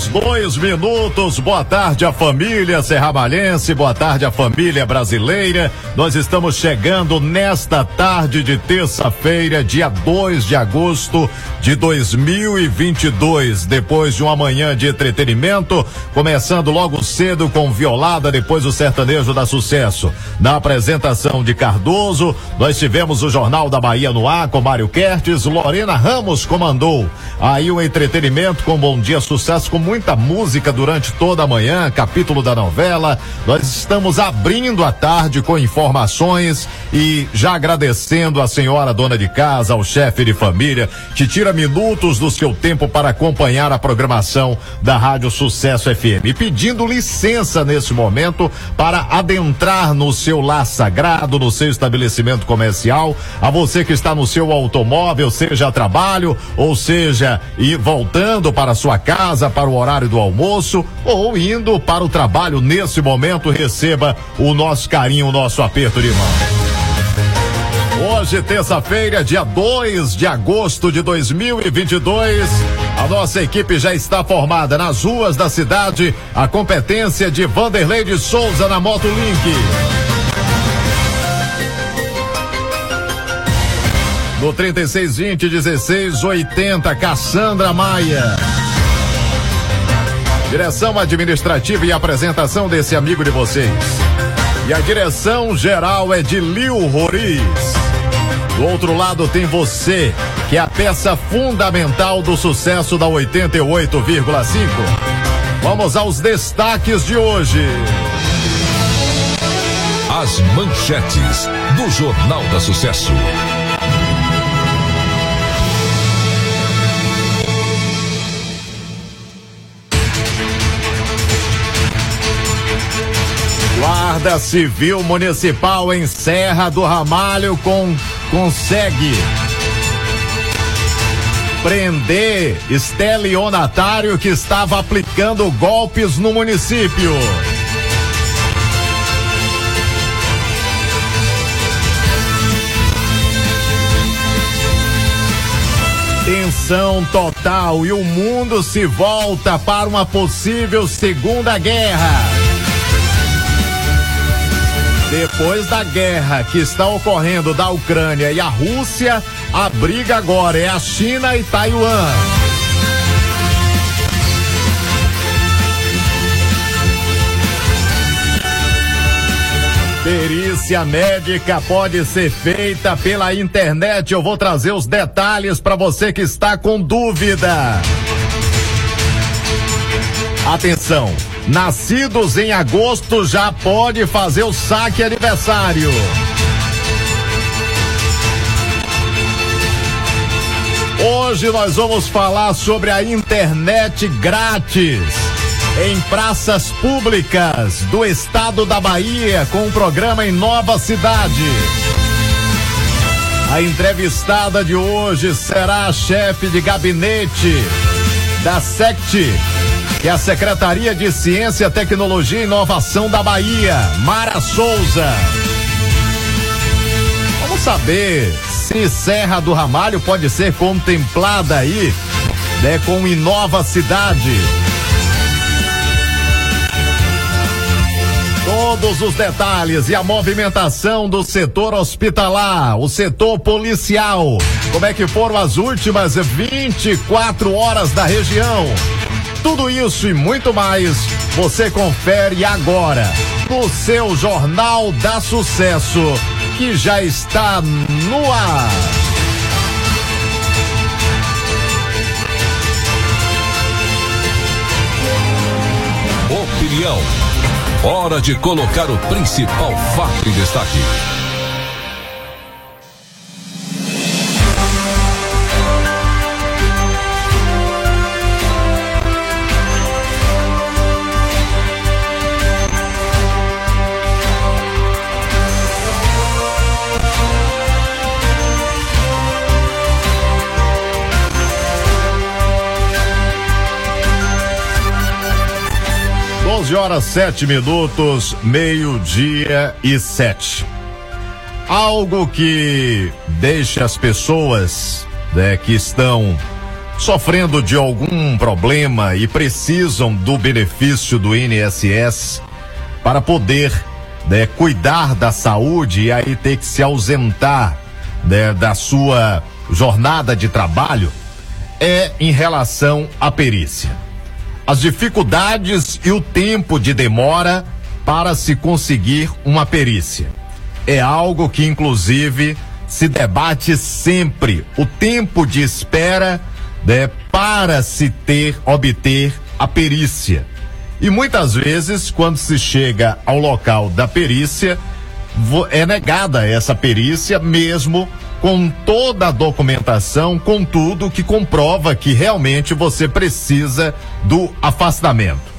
Horas, dois minutos. Boa tarde à família serramalhense, boa tarde à família brasileira. Nós estamos chegando nesta tarde de terça-feira, dia 2 de agosto de 2022. Depois de uma manhã de entretenimento, começando logo cedo com Violada, depois o sertanejo da sucesso. Na apresentação de Cardoso, nós tivemos o Jornal da Bahia no ar com Mário Kertes, Lorena Ramos comandou. Aí o entretenimento com Bom Dia Sucesso, com muita música durante toda a manhã, capítulo da novela. Nós estamos abrindo a tarde com informações e já agradecendo a senhora dona de casa, ao chefe de família, que tira minutos do seu tempo para acompanhar a programação da Rádio Sucesso FM. Pedindo licença nesse momento para adentrar no seu lar sagrado, no seu estabelecimento comercial, a você que está no seu automóvel, seja a trabalho, ou seja, e voltando para sua casa para o horário do almoço, ou indo para o trabalho nesse momento, receba o nosso carinho, o nosso aperto de mão. Hoje, terça-feira, dia 2 de agosto de 2022, a nossa equipe já está formada nas ruas da cidade. A competência de Vanderlei de Souza na Moto Link. No 3620 1680, Cassandra Maia. Direção administrativa e apresentação desse amigo de vocês. E a direção geral é de Lil Roriz. Do outro lado tem você, que é a peça fundamental do sucesso da 88,5. Vamos aos destaques de hoje. As manchetes do Jornal da Sucesso. Guarda Civil Municipal em Serra do Ramalho com, consegue prender estelionatário que estava aplicando golpes no município. Tensão total e o mundo se volta para uma possível segunda guerra. Depois da guerra que está ocorrendo da Ucrânia e a Rússia, a briga agora é a China e Taiwan. Perícia médica pode ser feita pela internet. Eu vou trazer os detalhes para você que está com dúvida. Atenção! Nascidos em agosto já pode fazer o saque aniversário. Hoje nós vamos falar sobre a internet grátis em praças públicas do estado da Bahia com o programa em Nova Cidade. A entrevistada de hoje será a chefe de gabinete da SECT, que é a Secretaria de Ciência, Tecnologia e Inovação da Bahia, Mara Souza. Vamos saber se Serra do Ramalho pode ser contemplada aí, né, com Inova Cidade. Todos os detalhes e a movimentação do setor hospitalar, o setor policial. Como é que foram as últimas 24 horas da região? Tudo isso e muito mais você confere agora no seu Jornal da Sucesso, que já está no ar. Opinião. Hora de colocar o principal fato em destaque. Horas 7 minutos, meio-dia e sete. Algo que deixa as pessoas né, que estão sofrendo de algum problema e precisam do benefício do INSS para poder né, cuidar da saúde e aí ter que se ausentar né, da sua jornada de trabalho é em relação à perícia as dificuldades e o tempo de demora para se conseguir uma perícia. É algo que, inclusive, se debate sempre o tempo de espera né, para se ter, obter a perícia. E muitas vezes, quando se chega ao local da perícia, é negada essa perícia, mesmo com toda a documentação, com tudo que comprova que realmente você precisa do afastamento.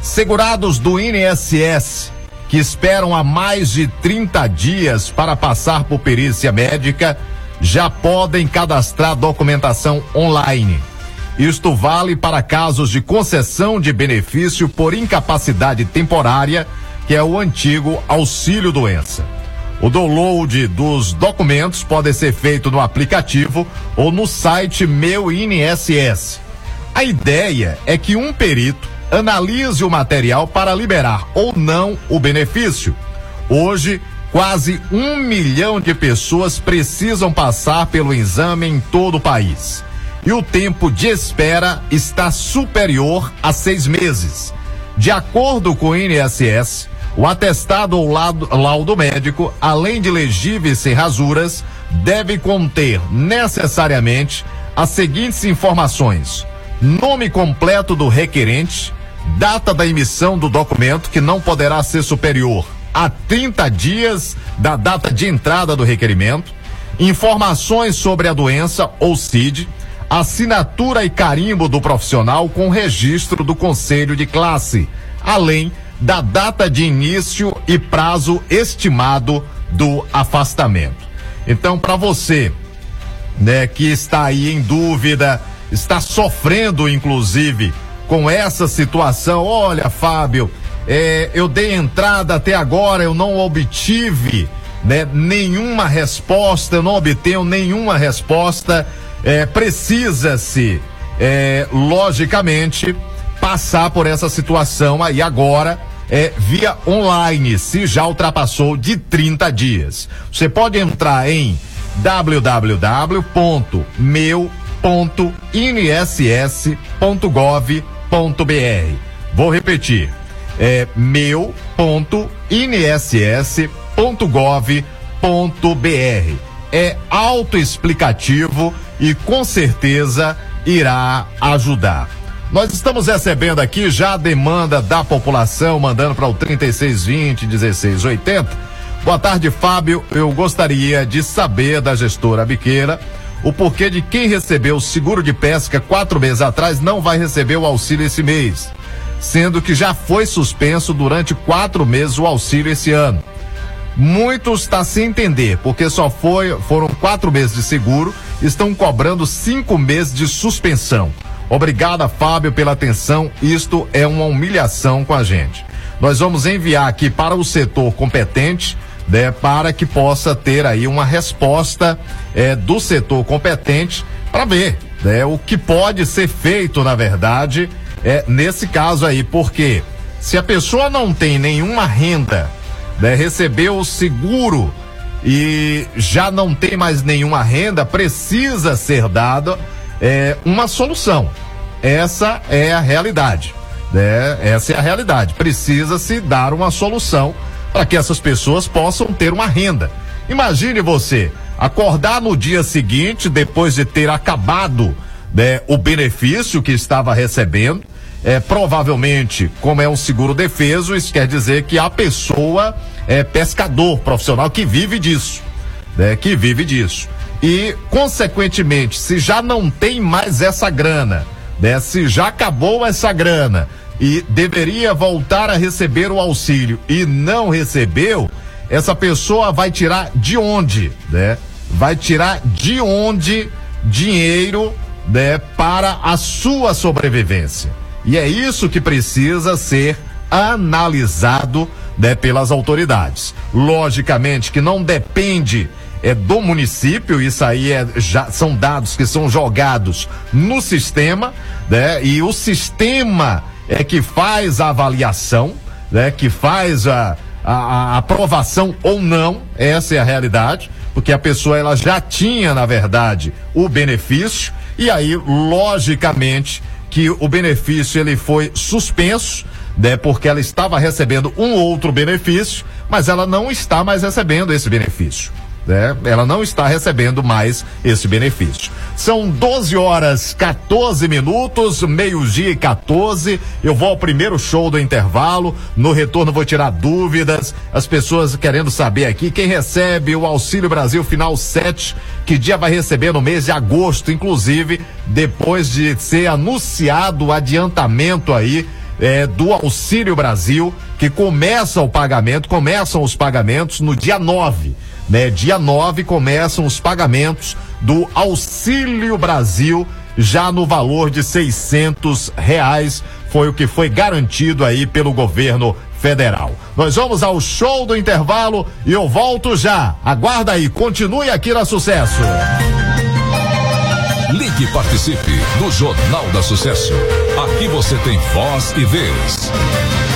Segurados do INSS que esperam há mais de 30 dias para passar por perícia médica já podem cadastrar documentação online. Isto vale para casos de concessão de benefício por incapacidade temporária, que é o antigo auxílio doença. O download dos documentos pode ser feito no aplicativo ou no site Meu INSS. A ideia é que um perito analise o material para liberar ou não o benefício. Hoje, quase um milhão de pessoas precisam passar pelo exame em todo o país. E o tempo de espera está superior a seis meses. De acordo com o INSS, o atestado ou laudo, médico, além de legíveis sem rasuras, deve conter necessariamente as seguintes informações: nome completo do requerente, data da emissão do documento, que não poderá ser superior a 30 dias da data de entrada do requerimento, informações sobre a doença ou CID, assinatura e carimbo do profissional com registro do conselho de classe, além da data de início e prazo estimado do afastamento. Então, para você, né, que está aí em dúvida, está sofrendo inclusive com essa situação, olha, Fábio, é, eu dei entrada até agora, eu não obtive né, nenhuma resposta, eu não obtenho nenhuma resposta. É, Precisa-se, é, logicamente, passar por essa situação aí agora é, via online, se já ultrapassou de 30 dias. Você pode entrar em www.meu.inss.gov.br. Vou repetir. É meu.inss.gov.br. É autoexplicativo e com certeza irá ajudar. Nós estamos recebendo aqui já a demanda da população, mandando para o 3620 1680. Boa tarde, Fábio. Eu gostaria de saber da gestora Biqueira o porquê de quem recebeu o seguro de pesca quatro meses atrás não vai receber o auxílio esse mês, sendo que já foi suspenso durante quatro meses o auxílio esse ano. Muitos está sem entender, porque só foi, foram quatro meses de seguro, estão cobrando cinco meses de suspensão. Obrigada, Fábio, pela atenção. Isto é uma humilhação com a gente. Nós vamos enviar aqui para o setor competente, né, para que possa ter aí uma resposta é, do setor competente para ver né, o que pode ser feito, na verdade, é, nesse caso aí, porque se a pessoa não tem nenhuma renda, né, recebeu o seguro e já não tem mais nenhuma renda, precisa ser dado é, uma solução. Essa é a realidade. Né? Essa é a realidade. Precisa se dar uma solução para que essas pessoas possam ter uma renda. Imagine você acordar no dia seguinte, depois de ter acabado né, o benefício que estava recebendo. É, provavelmente, como é um seguro defeso, isso quer dizer que a pessoa é pescador profissional que vive disso, né, que vive disso. E, consequentemente, se já não tem mais essa grana, né, se já acabou essa grana e deveria voltar a receber o auxílio e não recebeu, essa pessoa vai tirar de onde, né? Vai tirar de onde dinheiro, né, para a sua sobrevivência. E é isso que precisa ser analisado, né, pelas autoridades. Logicamente que não depende é do município, isso aí é, já, são dados que são jogados no sistema, né? E o sistema é que faz a avaliação, né? Que faz a, a, a aprovação ou não, essa é a realidade, porque a pessoa ela já tinha, na verdade, o benefício, e aí, logicamente, que o benefício ele foi suspenso, né, porque ela estava recebendo um outro benefício, mas ela não está mais recebendo esse benefício né? Ela não está recebendo mais esse benefício. São 12 horas 14 minutos, meio-dia e 14. Eu vou ao primeiro show do intervalo. No retorno vou tirar dúvidas. As pessoas querendo saber aqui quem recebe o Auxílio Brasil Final 7, que dia vai receber no mês de agosto, inclusive, depois de ser anunciado o adiantamento aí é, do Auxílio Brasil, que começa o pagamento, começam os pagamentos no dia 9 né? Dia 9 começam os pagamentos do Auxílio Brasil já no valor de seiscentos reais foi o que foi garantido aí pelo governo federal. Nós vamos ao show do intervalo e eu volto já. Aguarda aí, continue aqui na Sucesso. Ligue e participe do Jornal da Sucesso. Aqui você tem voz e vez.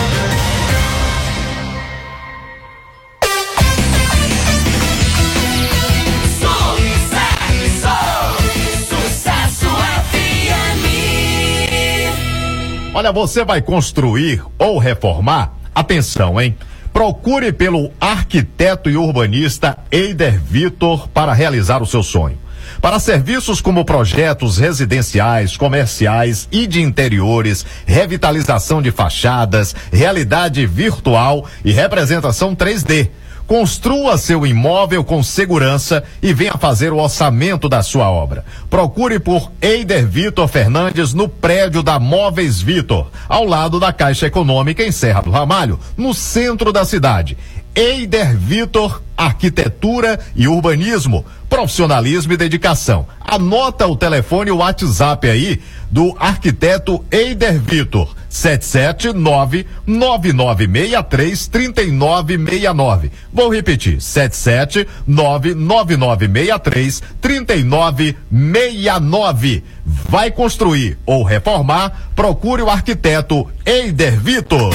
Olha, você vai construir ou reformar? Atenção, hein? Procure pelo arquiteto e urbanista Eider Vitor para realizar o seu sonho. Para serviços como projetos residenciais, comerciais e de interiores, revitalização de fachadas, realidade virtual e representação 3D. Construa seu imóvel com segurança e venha fazer o orçamento da sua obra. Procure por Eider Vitor Fernandes no prédio da Móveis Vitor, ao lado da Caixa Econômica em Serra do Ramalho, no centro da cidade. Eider Vitor, Arquitetura e Urbanismo, profissionalismo e dedicação. Anota o telefone e o WhatsApp aí do arquiteto Eider Vitor, 779 9963 3969. Vou repetir, 779 9963 3969. Vai construir ou reformar? Procure o arquiteto Eider Vitor.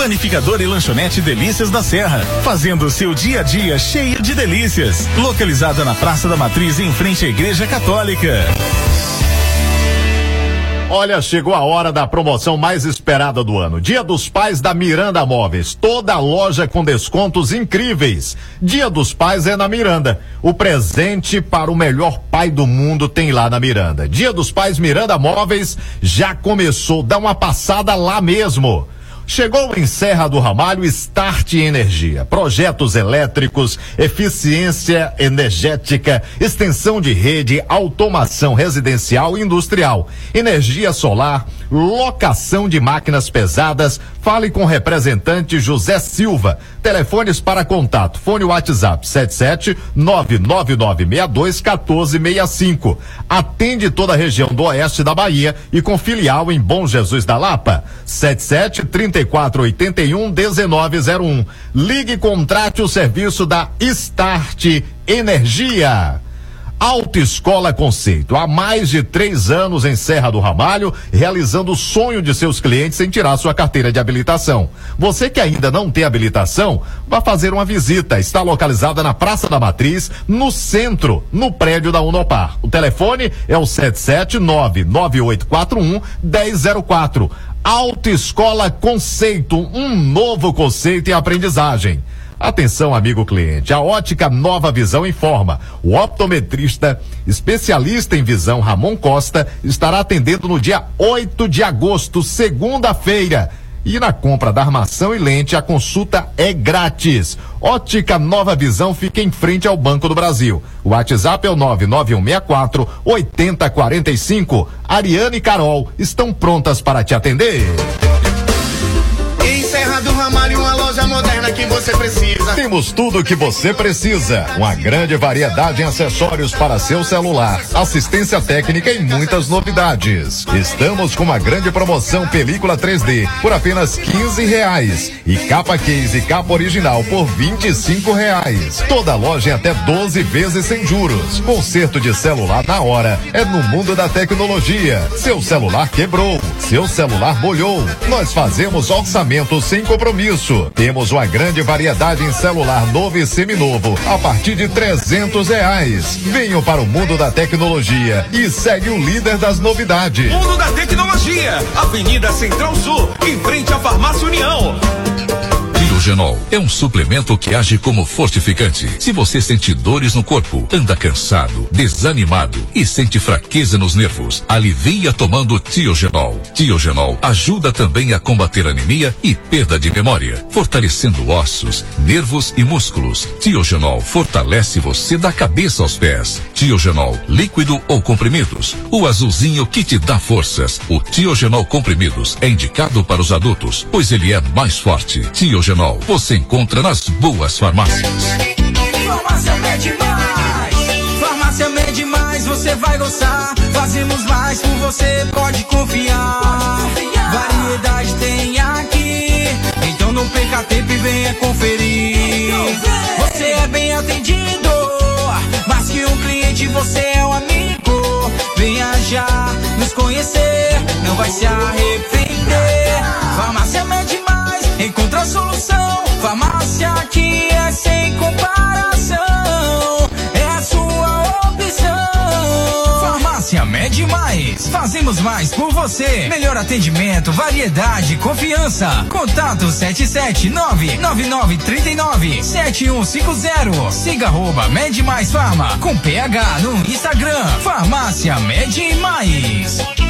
Panificador e lanchonete Delícias da Serra, fazendo seu dia a dia cheio de delícias. Localizada na Praça da Matriz, em frente à Igreja Católica. Olha, chegou a hora da promoção mais esperada do ano. Dia dos Pais da Miranda Móveis. Toda loja com descontos incríveis. Dia dos Pais é na Miranda. O presente para o melhor pai do mundo tem lá na Miranda. Dia dos Pais Miranda Móveis já começou. Dá uma passada lá mesmo. Chegou em Serra do Ramalho Start Energia. Projetos elétricos, eficiência energética, extensão de rede, automação residencial e industrial, energia solar, locação de máquinas pesadas. Fale com o representante José Silva. Telefones para contato. Fone WhatsApp 77 99962 1465. Atende toda a região do oeste da Bahia e com filial em Bom Jesus da Lapa. 77 3481 1901. Ligue e contrate o serviço da Start Energia. Autoescola Conceito, há mais de três anos em Serra do Ramalho, realizando o sonho de seus clientes em tirar sua carteira de habilitação. Você que ainda não tem habilitação, vá fazer uma visita. Está localizada na Praça da Matriz, no centro, no prédio da Unopar. O telefone é o 7799841 1004. Autoescola Conceito, um novo conceito em aprendizagem. Atenção, amigo cliente. A ótica Nova Visão informa. O optometrista, especialista em visão Ramon Costa, estará atendendo no dia 8 de agosto, segunda-feira. E na compra da armação e lente, a consulta é grátis. Ótica Nova Visão fica em frente ao Banco do Brasil. O WhatsApp é o 99164 8045. Ariane e Carol estão prontas para te atender. Em Serra do Ramalho, uma moderna que você precisa. Temos tudo o que você precisa. Uma grande variedade em acessórios para seu celular, assistência técnica e muitas novidades. Estamos com uma grande promoção película 3D por apenas 15 reais e capa case e capa original por 25 reais. Toda loja em até 12 vezes sem juros. Conserto de celular na hora é no mundo da tecnologia. Seu celular quebrou, seu celular molhou. Nós fazemos orçamento sem compromisso. Temos uma grande variedade em celular novo e seminovo a partir de trezentos reais. Venham para o mundo da tecnologia e segue o líder das novidades. Mundo da Tecnologia, Avenida Central Sul, em frente à Farmácia União. Biogenol é um suplemento que age como fortificante. Se você sente dores no corpo, anda cansado, desanimado e sente fraqueza nos nervos, alivia tomando Tiogenol. Tiogenol ajuda também a combater anemia e perda de memória, fortalecendo ossos, nervos e músculos. Tiogenol fortalece você da cabeça aos pés. Tiogenol, líquido ou comprimidos. O azulzinho que te dá forças. O Tiogenol comprimidos é indicado para os adultos, pois ele é mais forte. Tiogenol você encontra nas boas farmácias. Farmácia Med Mais. Farmácia Med Mais, você vai gostar. Fazemos mais por você, pode confiar. Variedade tem aqui. Então não perca tempo e venha conferir. Você é bem atendido. Mais que um cliente, você é um amigo. Venha já nos conhecer. Não vai se arrepender. Farmácia Med Mais. Encontra a solução. Farmácia aqui é sem comparação. É a sua opção. Farmácia Med Mais. Fazemos mais por você. Melhor atendimento, variedade, confiança. Contato 779-9939-7150. Siga arroba Med Mais Farma. Com PH no Instagram. Farmácia Med Mais.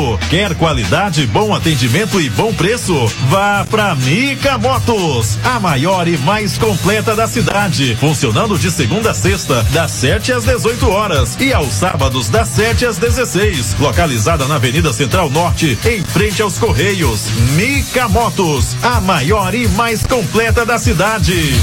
Quer qualidade, bom atendimento e bom preço? Vá pra Mica Motos, a maior e mais completa da cidade. Funcionando de segunda a sexta, das 7 às 18 horas e aos sábados, das 7 às 16. Localizada na Avenida Central Norte, em frente aos Correios. Mica Motos, a maior e mais completa da cidade.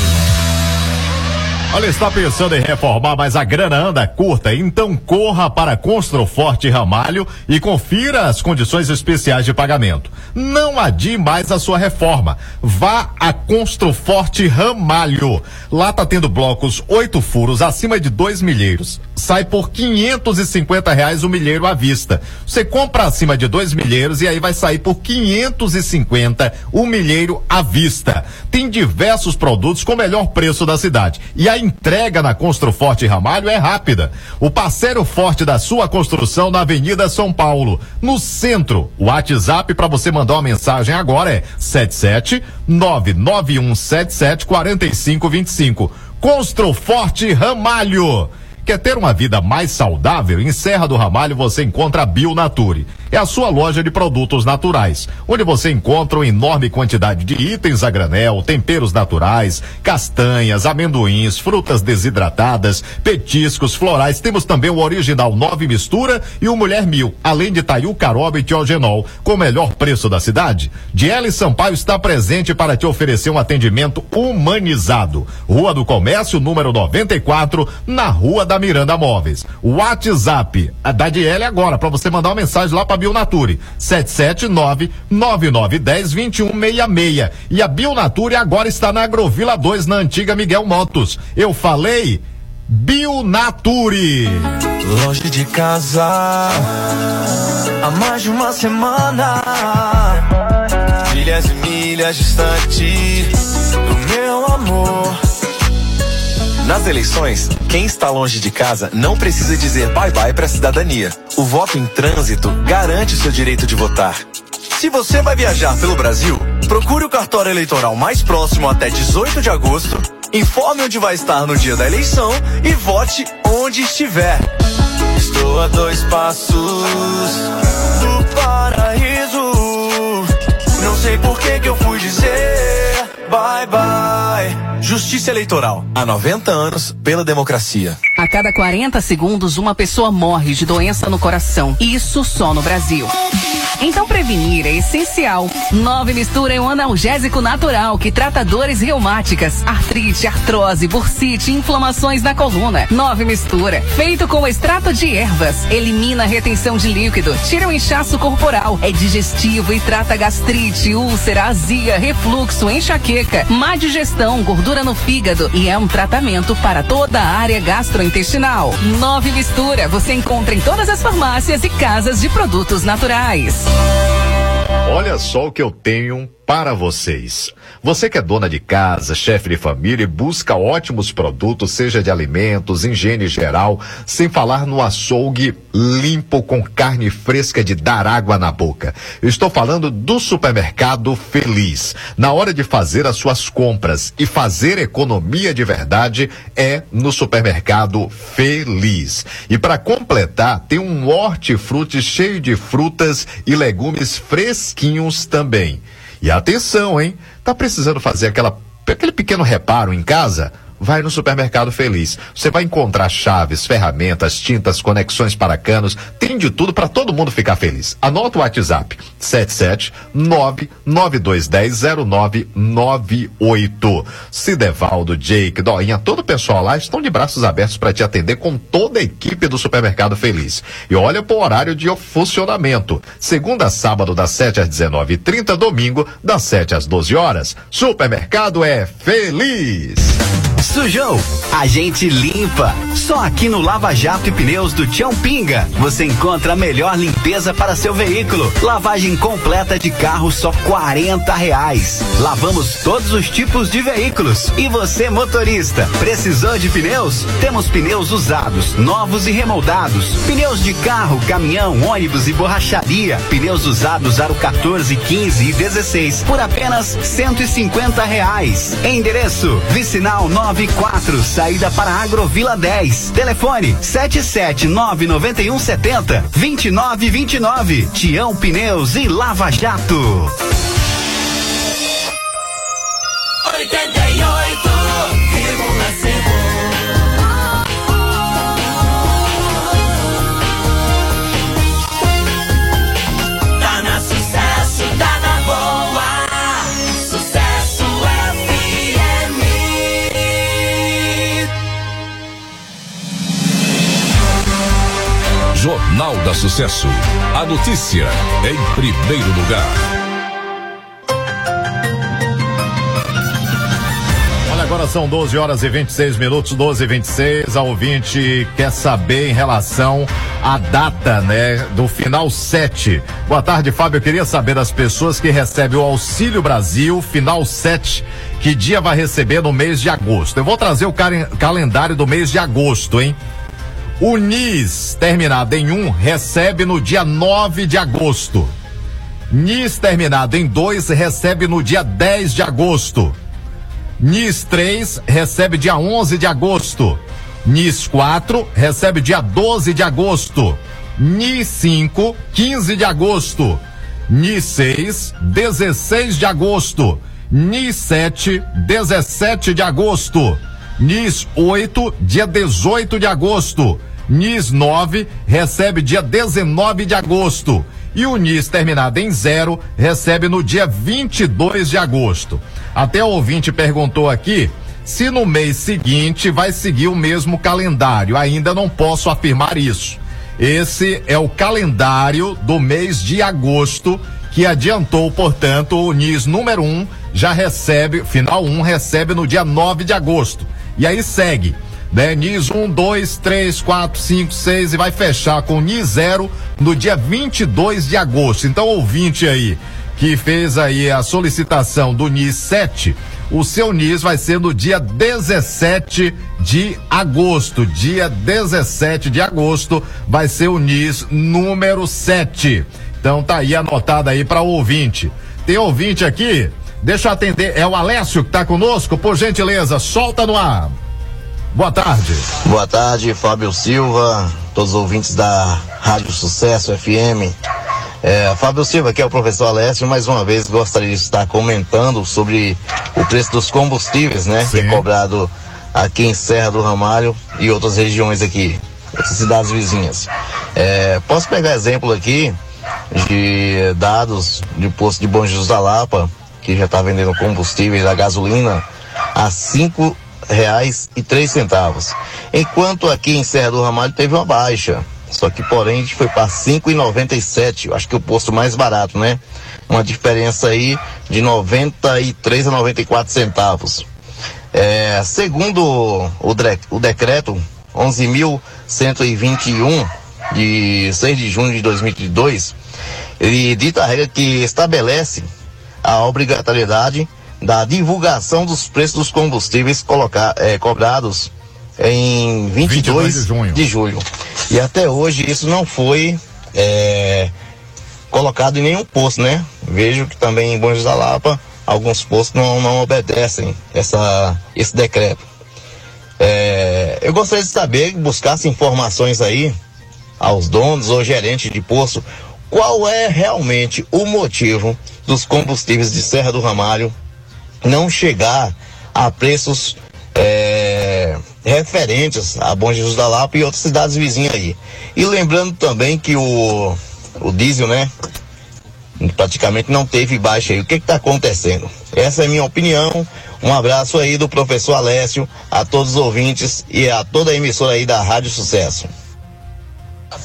Olha, está pensando em reformar, mas a grana anda curta? Então corra para Construforte Ramalho e confira as condições especiais de pagamento. Não adie mais a sua reforma. Vá a Construforte Ramalho. Lá tá tendo blocos oito furos acima de dois milheiros. Sai por quinhentos e cinquenta reais o milheiro à vista. Você compra acima de dois milheiros e aí vai sair por quinhentos e cinquenta o milheiro à vista. Tem diversos produtos com o melhor preço da cidade. E a entrega na Construforte Ramalho é rápida. O parceiro forte da sua construção na Avenida São Paulo, no centro. O WhatsApp para você mandar uma mensagem agora é 77 99177 4525. Construforte Ramalho. Quer ter uma vida mais saudável? Em Serra do Ramalho você encontra a Bio Nature. é a sua loja de produtos naturais, onde você encontra uma enorme quantidade de itens a granel, temperos naturais, castanhas, amendoins, frutas desidratadas, petiscos, florais. Temos também o original Nove Mistura e o Mulher Mil, além de Taiu Caroba e Tiogenol, com o melhor preço da cidade. Diele Sampaio está presente para te oferecer um atendimento humanizado. Rua do Comércio, número 94, na Rua da Miranda Móveis. WhatsApp da Diele agora, para você mandar uma mensagem lá para Bionature. 779 9910 2166. E a Bionature agora está na Agrovila 2, na antiga Miguel Motos. Eu falei Bionature. Longe de casa, há mais de uma semana. Milhas e milhas distante do meu amor. Nas eleições, quem está longe de casa não precisa dizer bye-bye para a cidadania. O voto em trânsito garante o seu direito de votar. Se você vai viajar pelo Brasil, procure o cartório eleitoral mais próximo até 18 de agosto, informe onde vai estar no dia da eleição e vote onde estiver. Estou a dois passos do paraíso. Não sei por que que eu fui dizer bye bye. Justiça Eleitoral. Há 90 anos pela democracia. A cada 40 segundos, uma pessoa morre de doença no coração. Isso só no Brasil. Então prevenir é essencial. Nove Mistura é um analgésico natural que trata dores reumáticas, artrite, artrose, bursite, inflamações na coluna. Nove Mistura, feito com extrato de ervas, elimina a retenção de líquido, tira o inchaço corporal, é digestivo e trata gastrite, úlcera, azia, refluxo, enxaqueca, má digestão, gordura no fígado e é um tratamento para toda a área gastrointestinal. Nove Mistura, você encontra em todas as farmácias e casas de produtos naturais. Olha só o que eu tenho para vocês. Você que é dona de casa, chefe de família e busca ótimos produtos, seja de alimentos, higiene geral, sem falar no açougue limpo com carne fresca de dar água na boca. Estou falando do supermercado Feliz. Na hora de fazer as suas compras e fazer economia de verdade é no supermercado Feliz. E para completar, tem um hortifruti cheio de frutas e legumes fresquinhos também. E atenção, hein? Tá precisando fazer aquela, aquele pequeno reparo em casa? Vai no supermercado feliz. Você vai encontrar chaves, ferramentas, tintas, conexões para canos, tem de tudo para todo mundo ficar feliz. Anota o WhatsApp: 77992100998. Cidevaldo, Jake, Doinha, todo o pessoal lá estão de braços abertos para te atender com toda a equipe do supermercado feliz. E olha pro horário de funcionamento. Segunda a sábado das 7 às 19h30, domingo das 7 às 12 horas. Supermercado é feliz. Sujou? A gente limpa. Só aqui no Lava Jato e Pneus do Tião Pinga você encontra a melhor limpeza para seu veículo. Lavagem completa de carro só quarenta reais. Lavamos todos os tipos de veículos. E você motorista, precisou de pneus? Temos pneus usados, novos e remoldados. Pneus de carro, caminhão, ônibus e borracharia. Pneus usados aro 14, 15 e 16 por apenas cento e cinquenta reais. Endereço: Vicinal 9 94, saída para Agrovila 10. Telefone 7799170 2929. Tião Pneus e Lava Jato. Sucesso. A notícia em primeiro lugar. Olha, agora são 12 horas e 26 minutos, 12 e 26. A ouvinte quer saber em relação à data, né, do final 7. Boa tarde, Fábio. Eu queria saber das pessoas que recebem o Auxílio Brasil, final 7. Que dia vai receber no mês de agosto? Eu vou trazer o calen- calendário do mês de agosto, hein? O NIS, terminado em 1, recebe no dia 9 de agosto. NIS, terminado em 2, recebe no dia 10 de agosto. NIS 3 recebe dia 11 de agosto. NIS 4 recebe dia 12 de agosto. NI 5, 15 de agosto. NI 6, 16 de agosto. NI 7, 17 de agosto. NIS 8, dia 18 de agosto. NIS 9 recebe dia 19 de agosto. E o NIS terminado em zero recebe no dia 22 de agosto. Até o ouvinte perguntou aqui se no mês seguinte vai seguir o mesmo calendário. Ainda não posso afirmar isso. Esse é o calendário do mês de agosto que adiantou, portanto, o NIS número 1 um já recebe, final 1 um, recebe no dia 9 de agosto. E aí segue, né? NIS 1, 2, 3, 4, 5, 6 e vai fechar com NIS 0 no dia 22 de agosto. Então, ouvinte aí que fez aí a solicitação do NIS 7, o seu NIS vai ser no dia 17 de agosto. Dia 17 de agosto vai ser o NIS número 7. Então tá aí anotado aí para o ouvinte. Tem ouvinte aqui? Deixa eu atender. É o Alessio que tá conosco, por gentileza, solta no ar. Boa tarde. Boa tarde, Fábio Silva, todos os ouvintes da Rádio Sucesso FM. É, Fábio Silva, que é o professor Alessio, mais uma vez gostaria de estar comentando sobre o preço dos combustíveis, né? Sim. Que é cobrado aqui em Serra do Ramalho e outras regiões aqui, outras cidades vizinhas. É, posso pegar exemplo aqui de dados de posto de Bom Jesus da Lapa, que já está vendendo combustíveis, a gasolina, a cinco reais e três centavos. Enquanto aqui em Serra do Ramalho teve uma baixa. Só que, porém, a gente foi para cinco e noventa e sete, acho que é o posto mais barato, né? Uma diferença aí de 93 a 94 centavos. É, segundo o, o decreto 11.121 de 6 de junho de 2022, ele dita a regra que estabelece a obrigatoriedade da divulgação dos preços dos combustíveis colocar, é, cobrados em 22, 22 de, junho. de, julho. E até hoje isso não foi é, colocado em nenhum posto, né? Vejo que também em Bom da Lapa alguns postos não, não obedecem essa, esse decreto. É, eu gostaria de saber, buscasse informações aí aos donos ou gerentes de posto, qual é realmente o motivo dos combustíveis de Serra do Ramalho não chegar a preços é, referentes a Bom Jesus da Lapa e outras cidades vizinhas aí. E lembrando também que o, o diesel, né? Praticamente não teve baixa aí. O que está acontecendo? Essa é a minha opinião. Um abraço aí do professor Alessio, a todos os ouvintes e a toda a emissora aí da Rádio Sucesso.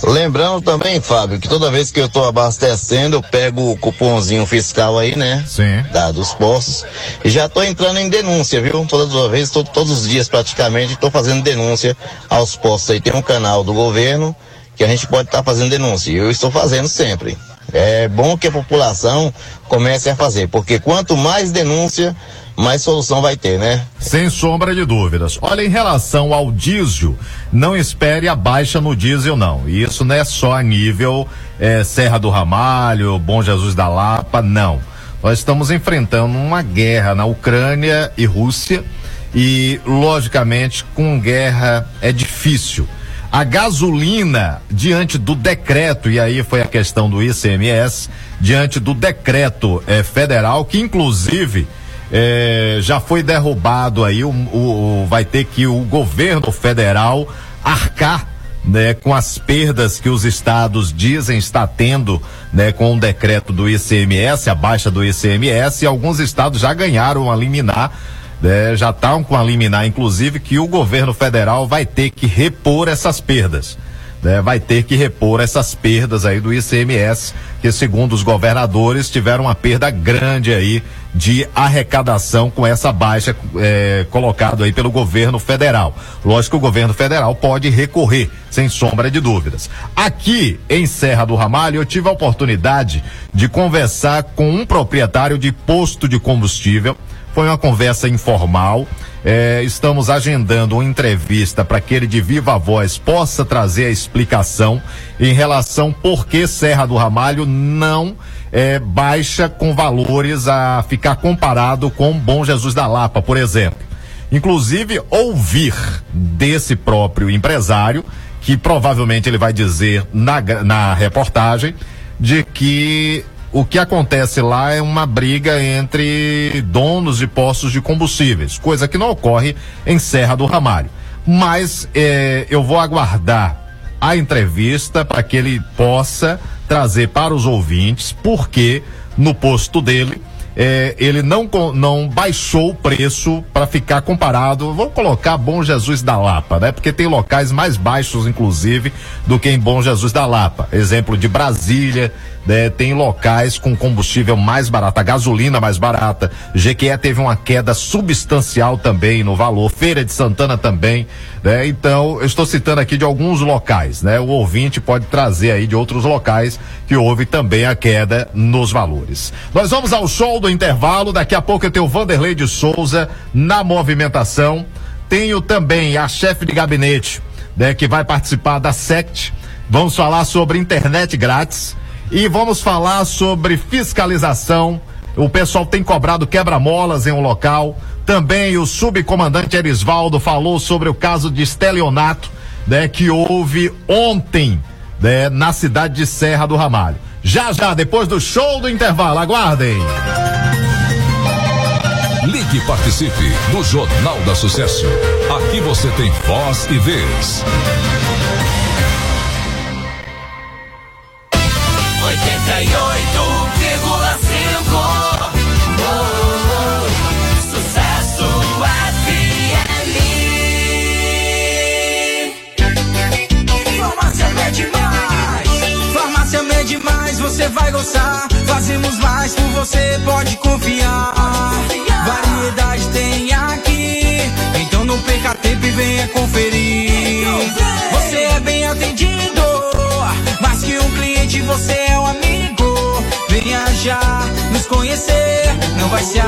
Lembrando também, Fábio, que toda vez que eu estou abastecendo, eu pego o cupomzinho fiscal aí, né? Sim. Da, dos postos. E já estou entrando em denúncia, viu? Todas as vezes, tô, todos os dias praticamente, estou fazendo denúncia aos postos. Aí tem um canal do governo que a gente pode estar tá fazendo denúncia. E eu estou fazendo sempre. É bom que a população comece a fazer, porque quanto mais denúncia, mais solução vai ter, né? Sem sombra de dúvidas. Olha, em relação ao diesel, não espere a baixa no diesel, não. Isso não é só a nível é, Serra do Ramalho, Bom Jesus da Lapa, não. Nós estamos enfrentando uma guerra na Ucrânia e Rússia e, logicamente, com guerra é difícil. A gasolina, diante do decreto, e aí foi a questão do ICMS, diante do decreto é, federal, que inclusive é, já foi derrubado aí, o, o, vai ter que o governo federal arcar né, com as perdas que os estados dizem estar tendo né, com o decreto do ICMS, a baixa do ICMS, e alguns estados já ganharam a liminar, né, já estão com a liminar, inclusive, que o governo federal vai ter que repor essas perdas né, vai ter que repor essas perdas aí do ICMS, que segundo os governadores tiveram uma perda grande aí de arrecadação com essa baixa é, colocado aí pelo governo federal. Lógico que o governo federal pode recorrer, sem sombra de dúvidas. Aqui em Serra do Ramalho, eu tive a oportunidade de conversar com um proprietário de posto de combustível. Foi uma conversa informal. É, estamos agendando uma entrevista para que ele de viva voz possa trazer a explicação em relação por que Serra do Ramalho não é, baixa com valores a ficar comparado com Bom Jesus da Lapa, por exemplo. Inclusive, ouvir desse próprio empresário que provavelmente ele vai dizer na, na reportagem de que o que acontece lá é uma briga entre donos de postos de combustíveis, coisa que não ocorre em Serra do Ramalho. Mas eh, eu vou aguardar a entrevista para que ele possa trazer para os ouvintes, porque no posto dele é, ele não, não baixou o preço para ficar comparado. Vou colocar Bom Jesus da Lapa, né? Porque tem locais mais baixos, inclusive, do que em Bom Jesus da Lapa. Exemplo de Brasília, né? Tem locais com combustível mais barato, a gasolina mais barata. GQE teve uma queda substancial também no valor. Feira de Santana também, né? Então, eu estou citando aqui de alguns locais, né? O ouvinte pode trazer aí de outros locais que houve também a queda nos valores. Nós vamos ao show do intervalo. Daqui a pouco eu tenho o Vanderlei de Souza na movimentação. Tenho também a chefe de gabinete, né? Que vai participar da SECT. Vamos falar sobre internet grátis e vamos falar sobre fiscalização. O pessoal tem cobrado quebra-molas em um local. Também o subcomandante Erisvaldo falou sobre o caso de estelionato, né, que houve ontem, né, na cidade de Serra do Ramalho. Já já, depois do show do intervalo, aguardem. Ligue e participe do Jornal da Sucesso. Aqui você tem voz e vez. Mais, você vai gostar. Fazemos mais por você, pode confiar. Variedade tem aqui Então não perca tempo e venha conferir. Você é bem atendido Mais que um cliente, você é um amigo. Venha já nos conhecer, não vai se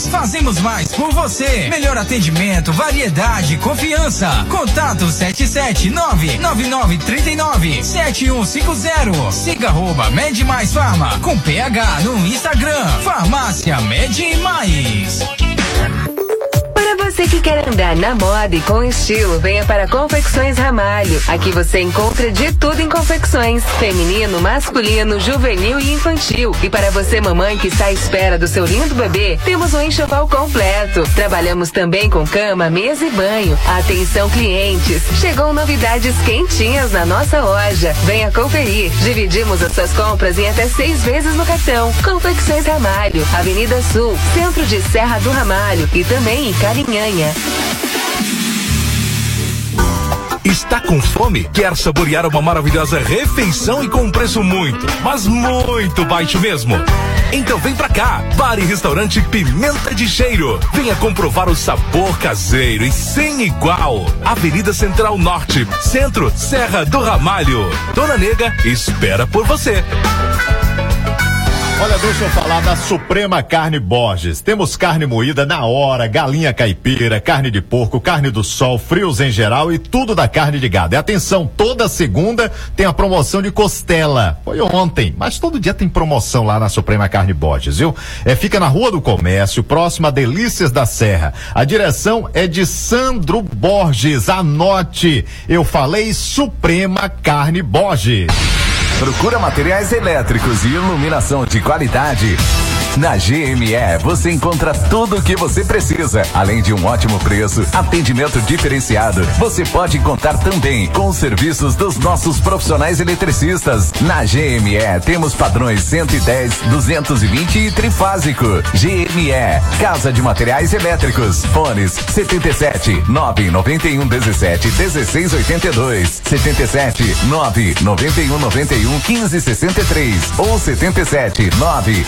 Mais, fazemos mais por você. Melhor atendimento, variedade, confiança. Contato 779-9939-7150. Siga Mede Mais Farma com PH no Instagram. Farmácia Mede Mais. Para você que quer andar na moda e com estilo, venha para Confecções Ramalho. Aqui você encontra de tudo em confecções: feminino, masculino, juvenil e infantil. E para você, mamãe que está à espera do seu lindo bebê, temos um enxoval completo. Trabalhamos também com cama, mesa e banho. Atenção, clientes! Chegou novidades quentinhas na nossa loja. Venha conferir. Dividimos as suas compras em até seis vezes no cartão. Confecções Ramalho, Avenida Sul, centro de Serra do Ramalho e também em Carinhanha. Está com fome? Quer saborear uma maravilhosa refeição e com um preço muito, mas muito baixo mesmo? Então vem pra cá, Bar e Restaurante Pimenta de Cheiro. Venha comprovar o sabor caseiro e sem igual. Avenida Central Norte, Centro, Serra do Ramalho. Dona Nega espera por você. Olha, deixa eu falar da Suprema Carne Borges. Temos carne moída na hora, galinha caipira, carne de porco, carne do sol, frios em geral e tudo da carne de gado. E atenção, toda segunda tem a promoção de costela. Foi ontem, mas todo dia tem promoção lá na Suprema Carne Borges, viu? É, fica na Rua do Comércio, próxima a Delícias da Serra. A direção é de Sandro Borges. Anote, eu falei Suprema Carne Borges. Procura materiais elétricos e iluminação de qualidade. Na GME você encontra tudo o que você precisa, além de um ótimo preço, atendimento diferenciado. Você pode contar também com os serviços dos nossos profissionais eletricistas. Na GME temos padrões 110, 220 e trifásico. GME, Casa de Materiais Elétricos. Fones 77 991 17 16 82, 77 991 91 15 63 ou 77 9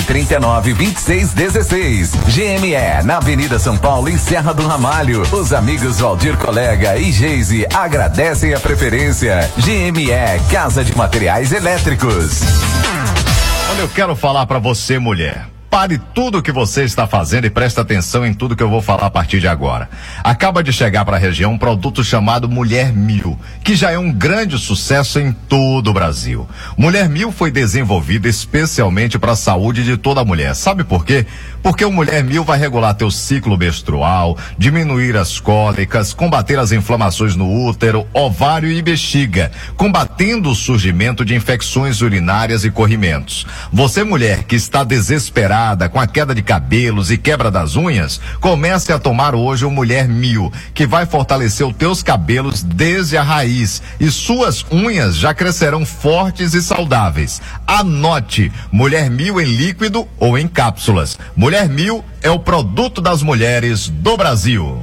99 39 26 16. GME, na Avenida São Paulo, em Serra do Ramalho. Os amigos Valdir Colega e Geise agradecem a preferência. GME, Casa de Materiais Elétricos. Olha, eu quero falar para você, mulher. Pare tudo o que você está fazendo e preste atenção em tudo que eu vou falar a partir de agora. Acaba de chegar para a região um produto chamado Mulher Mil, que já é um grande sucesso em todo o Brasil. Mulher Mil foi desenvolvido especialmente para a saúde de toda mulher. Sabe por quê? Porque o Mulher Mil vai regular teu ciclo menstrual, diminuir as cólicas, combater as inflamações no útero, ovário e bexiga, combatendo o surgimento de infecções urinárias e corrimentos. Você mulher que está desesperada com a queda de cabelos e quebra das unhas, comece a tomar hoje o Mulher Mil, que vai fortalecer os teus cabelos desde a raiz e suas unhas já crescerão fortes e saudáveis. Anote, Mulher Mil em líquido ou em cápsulas. Mulher Mil é o produto das mulheres do Brasil.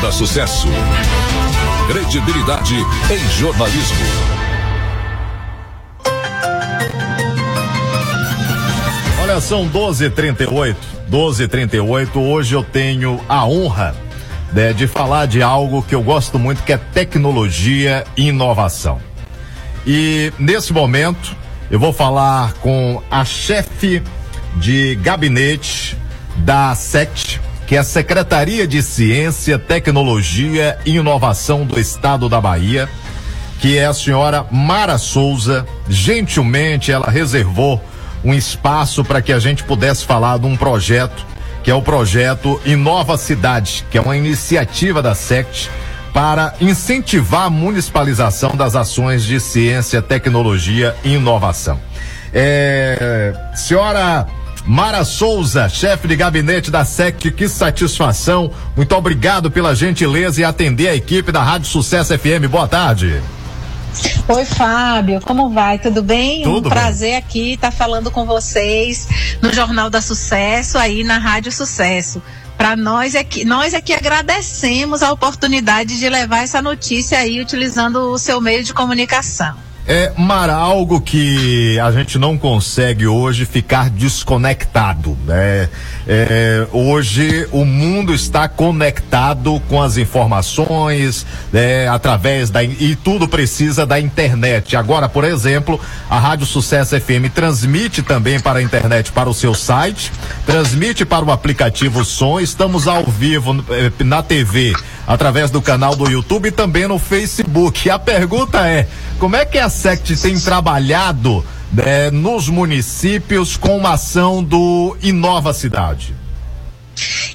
da Sucesso. Credibilidade em jornalismo. Olha, são 12h38. 12h38. Hoje eu tenho a honra né, de falar de algo que eu gosto muito, que é tecnologia e inovação. E nesse momento eu vou falar com a chefe de gabinete da SECT, que a Secretaria de Ciência, Tecnologia e Inovação do Estado da Bahia, que é a senhora Mara Souza. Gentilmente ela reservou um espaço para que a gente pudesse falar de um projeto, que é o projeto Inova Cidade, que é uma iniciativa da SECT para incentivar a municipalização das ações de ciência, tecnologia e inovação. É, senhora Mara Souza, chefe de gabinete da SEC, que satisfação. Muito obrigado pela gentileza e atender a equipe da Rádio Sucesso FM. Boa tarde. Oi, Fábio, como vai? Tudo bem? Tudo um prazer aqui estar falando com vocês no Jornal da Sucesso, aí na Rádio Sucesso. Para nós é que nós é que agradecemos a oportunidade de levar essa notícia aí utilizando o seu meio de comunicação. É, Mara, algo que a gente não consegue hoje ficar desconectado, né? É, hoje o mundo está conectado com as informações, né, através da e tudo precisa da internet. Agora, por exemplo, a Rádio Sucesso FM transmite também para a internet, para o seu site, transmite para o aplicativo Som. Estamos ao vivo eh, na TV através do canal do YouTube e também no Facebook. E a pergunta é: como é que a SECT tem trabalhado né, nos municípios com uma ação do Inova Cidade?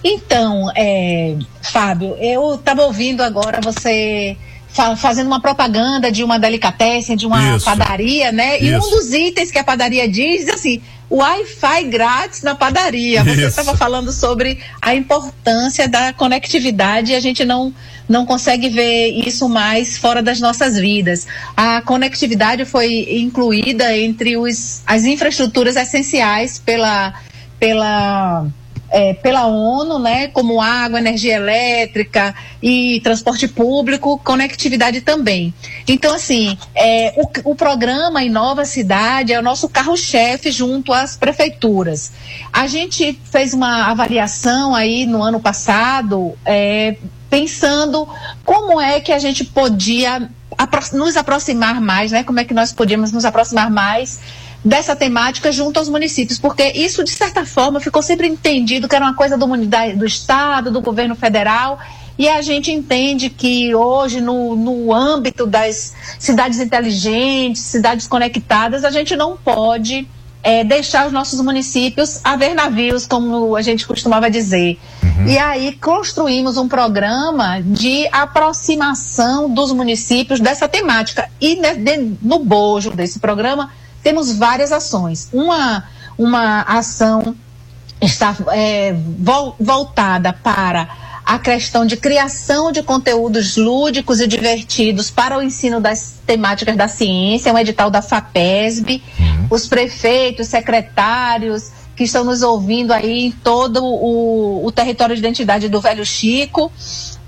Então, é, Fábio, eu estava ouvindo agora você fa- fazendo uma propaganda de uma delicatessen, de uma Isso. padaria, né? E um Isso. dos itens que a padaria diz é assim: Wi-Fi grátis na padaria. Você Isso. estava falando sobre a importância da conectividade e a gente não, não consegue ver isso mais fora das nossas vidas. A conectividade foi incluída entre os, as infraestruturas essenciais pela, pela é, pela ONU, né, como água, energia elétrica e transporte público, conectividade também. Então, assim, é, o, o programa Inova Cidade é o nosso carro-chefe junto às prefeituras. A gente fez uma avaliação aí no ano passado, é, pensando como é que a gente podia nos aproximar mais, né? Como é que nós podíamos nos aproximar mais dessa temática junto aos municípios, porque isso, de certa forma, ficou sempre entendido que era uma coisa do, do Estado, do governo federal, E a gente entende que hoje, no, no âmbito das cidades inteligentes, cidades conectadas, a gente não pode é, deixar os nossos municípios a ver navios, como a gente costumava dizer. Uhum. E aí construímos um programa de aproximação dos municípios dessa temática. E de, no bojo desse programa temos várias ações. Uma, uma ação está é, vol, voltada para a questão de criação de conteúdos lúdicos e divertidos para o ensino das temáticas da ciência, um edital da FAPESB. Uhum. Os prefeitos, secretários que estão nos ouvindo aí em todo o, o território de identidade do Velho Chico,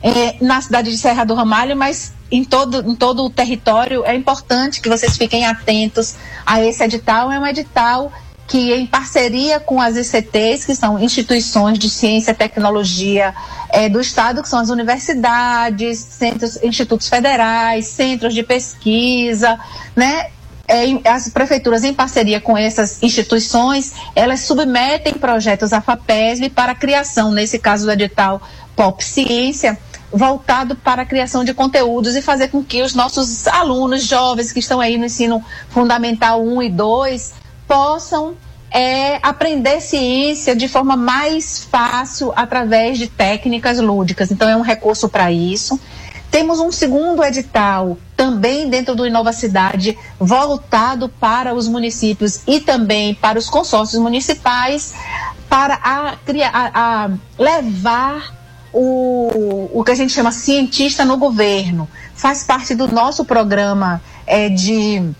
é, na cidade de Serra do Ramalho, mas em todo, em todo o território. É importante que vocês fiquem atentos a esse edital. É um edital que, em parceria com as ICTs, que são instituições de ciência e tecnologia é, do Estado, que são as universidades, centros, institutos federais, centros de pesquisa, né? É, as prefeituras, em parceria com essas instituições, elas submetem projetos à FAPESB para a criação, nesse caso do edital Pop Ciência, voltado para a criação de conteúdos e fazer com que os nossos alunos jovens que estão aí no ensino fundamental 1 e 2 possam é, aprender ciência de forma mais fácil através de técnicas lúdicas. Então, é um recurso para isso. Temos um segundo edital, também dentro do Inova Cidade, voltado para os municípios e também para os consórcios municipais, para a, a, a levar o, o que a gente chama cientista no governo. Faz parte do nosso programa é, de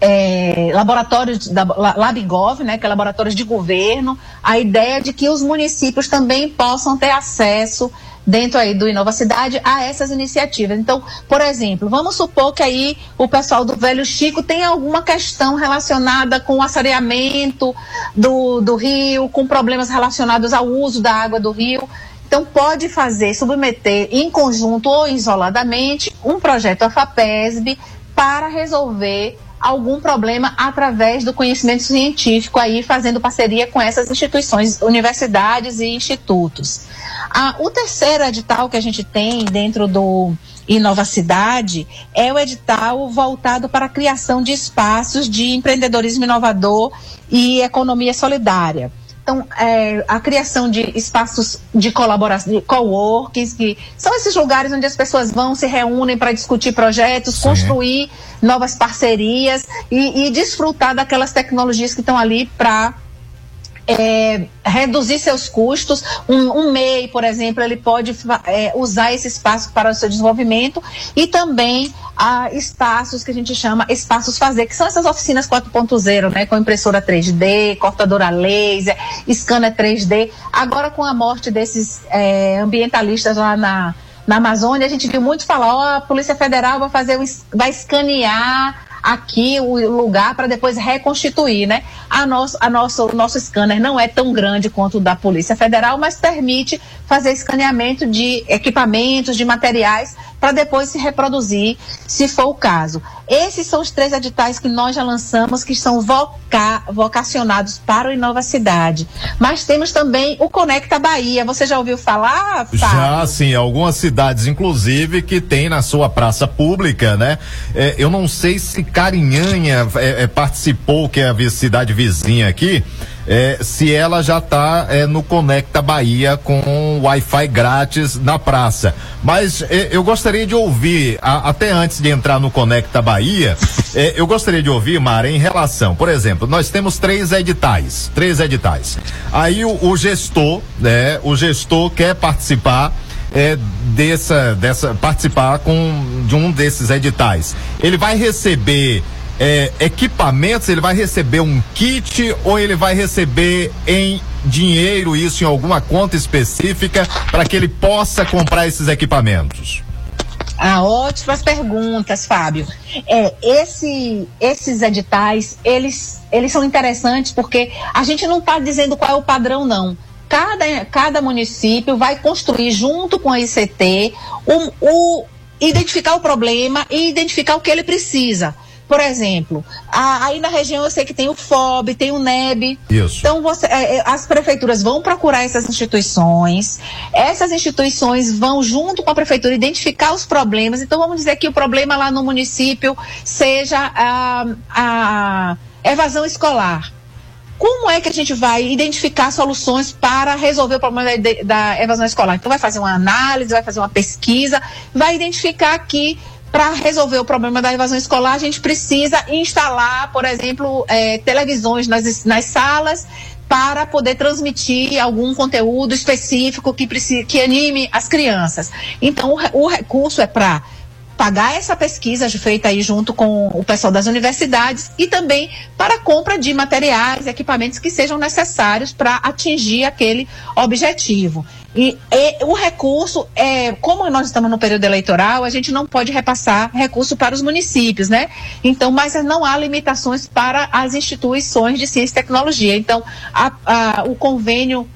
é, laboratórios da LabGov, né, que é laboratórios de governo, a ideia de que os municípios também possam ter acesso dentro aí do Inova Cidade a essas iniciativas. Então, por exemplo, vamos supor que aí o pessoal do Velho Chico tem alguma questão relacionada com o assareamento do, do rio, com problemas relacionados ao uso da água do rio. Então, pode fazer, submeter em conjunto ou isoladamente um projeto AFAPESB para resolver algum problema através do conhecimento científico aí fazendo parceria com essas instituições, universidades e institutos. Ah, o terceiro edital que a gente tem dentro do Inova Cidade é o edital voltado para a criação de espaços de empreendedorismo inovador e economia solidária. Então, é, a criação de espaços de colaboração, de coworkings, que são esses lugares onde as pessoas vão, se reúnem para discutir projetos, Sim. construir novas parcerias e, e desfrutar daquelas tecnologias que estão ali para é, reduzir seus custos. Um, um, MEI, por exemplo, ele pode é, usar esse espaço para o seu desenvolvimento e também há espaços que a gente chama espaços fazer, que são essas oficinas 4.0, né, com impressora 3D, cortadora laser, scanner 3D. Agora com a morte desses é, ambientalistas lá na na Amazônia, a gente viu muito falar, ó, oh, a Polícia Federal vai fazer, vai escanear aqui o lugar para depois reconstituir, né? A nosso, a nosso, o nosso scanner não é tão grande quanto o da Polícia Federal, mas permite fazer escaneamento de equipamentos, de materiais, para depois se reproduzir, se for o caso. Esses são os três editais que nós já lançamos, que são voca vocacionados para o Inova Cidade. Mas temos também o Conecta Bahia. Você já ouviu falar? Fábio? Já, sim. Algumas cidades, inclusive, que tem na sua praça pública, né? É, eu não sei se Carinhanha é, é, participou, que é a cidade vizinha aqui é, se ela já está é, no Conecta Bahia com Wi-Fi grátis na praça. Mas é, eu gostaria de ouvir, a, até antes de entrar no Conecta Bahia, é, eu gostaria de ouvir, Mara, em relação, por exemplo, nós temos três editais, três editais. Aí o, o gestor, né, o gestor quer participar é, dessa, dessa, participar com, de um desses editais. Ele vai receber é, equipamentos, ele vai receber um kit ou ele vai receber em dinheiro isso em alguma conta específica para que ele possa comprar esses equipamentos? Ah, ótimas perguntas, Fábio. É, esse, esses editais, eles, eles são interessantes porque a gente não está dizendo qual é o padrão, não. Cada, cada município vai construir junto com a ICT o, o identificar o problema e identificar o que ele precisa Por exemplo, a, aí na região eu sei que tem o FOB, tem o NEB. Isso. Então você, é, é, as prefeituras vão procurar essas instituições, essas instituições vão junto com a prefeitura identificar os problemas. Então vamos dizer que o problema lá no município seja a, a evasão escolar. Como é que a gente vai identificar soluções para resolver o problema da, da evasão escolar? Então vai fazer uma análise, vai fazer uma pesquisa, vai identificar que para resolver o problema da evasão escolar, a gente precisa instalar, por exemplo, é, televisões nas, nas salas para poder transmitir algum conteúdo específico que, que anime as crianças. Então, o, o recurso é para pagar essa pesquisa feita aí junto com o pessoal das universidades e também para a compra de materiais, equipamentos que sejam necessários para atingir aquele objetivo. E, e, o recurso, é, como nós estamos no período eleitoral, a gente não pode repassar recurso para os municípios, né? Então, mas não há limitações para as instituições de ciência e tecnologia. Então, a, a, o convênio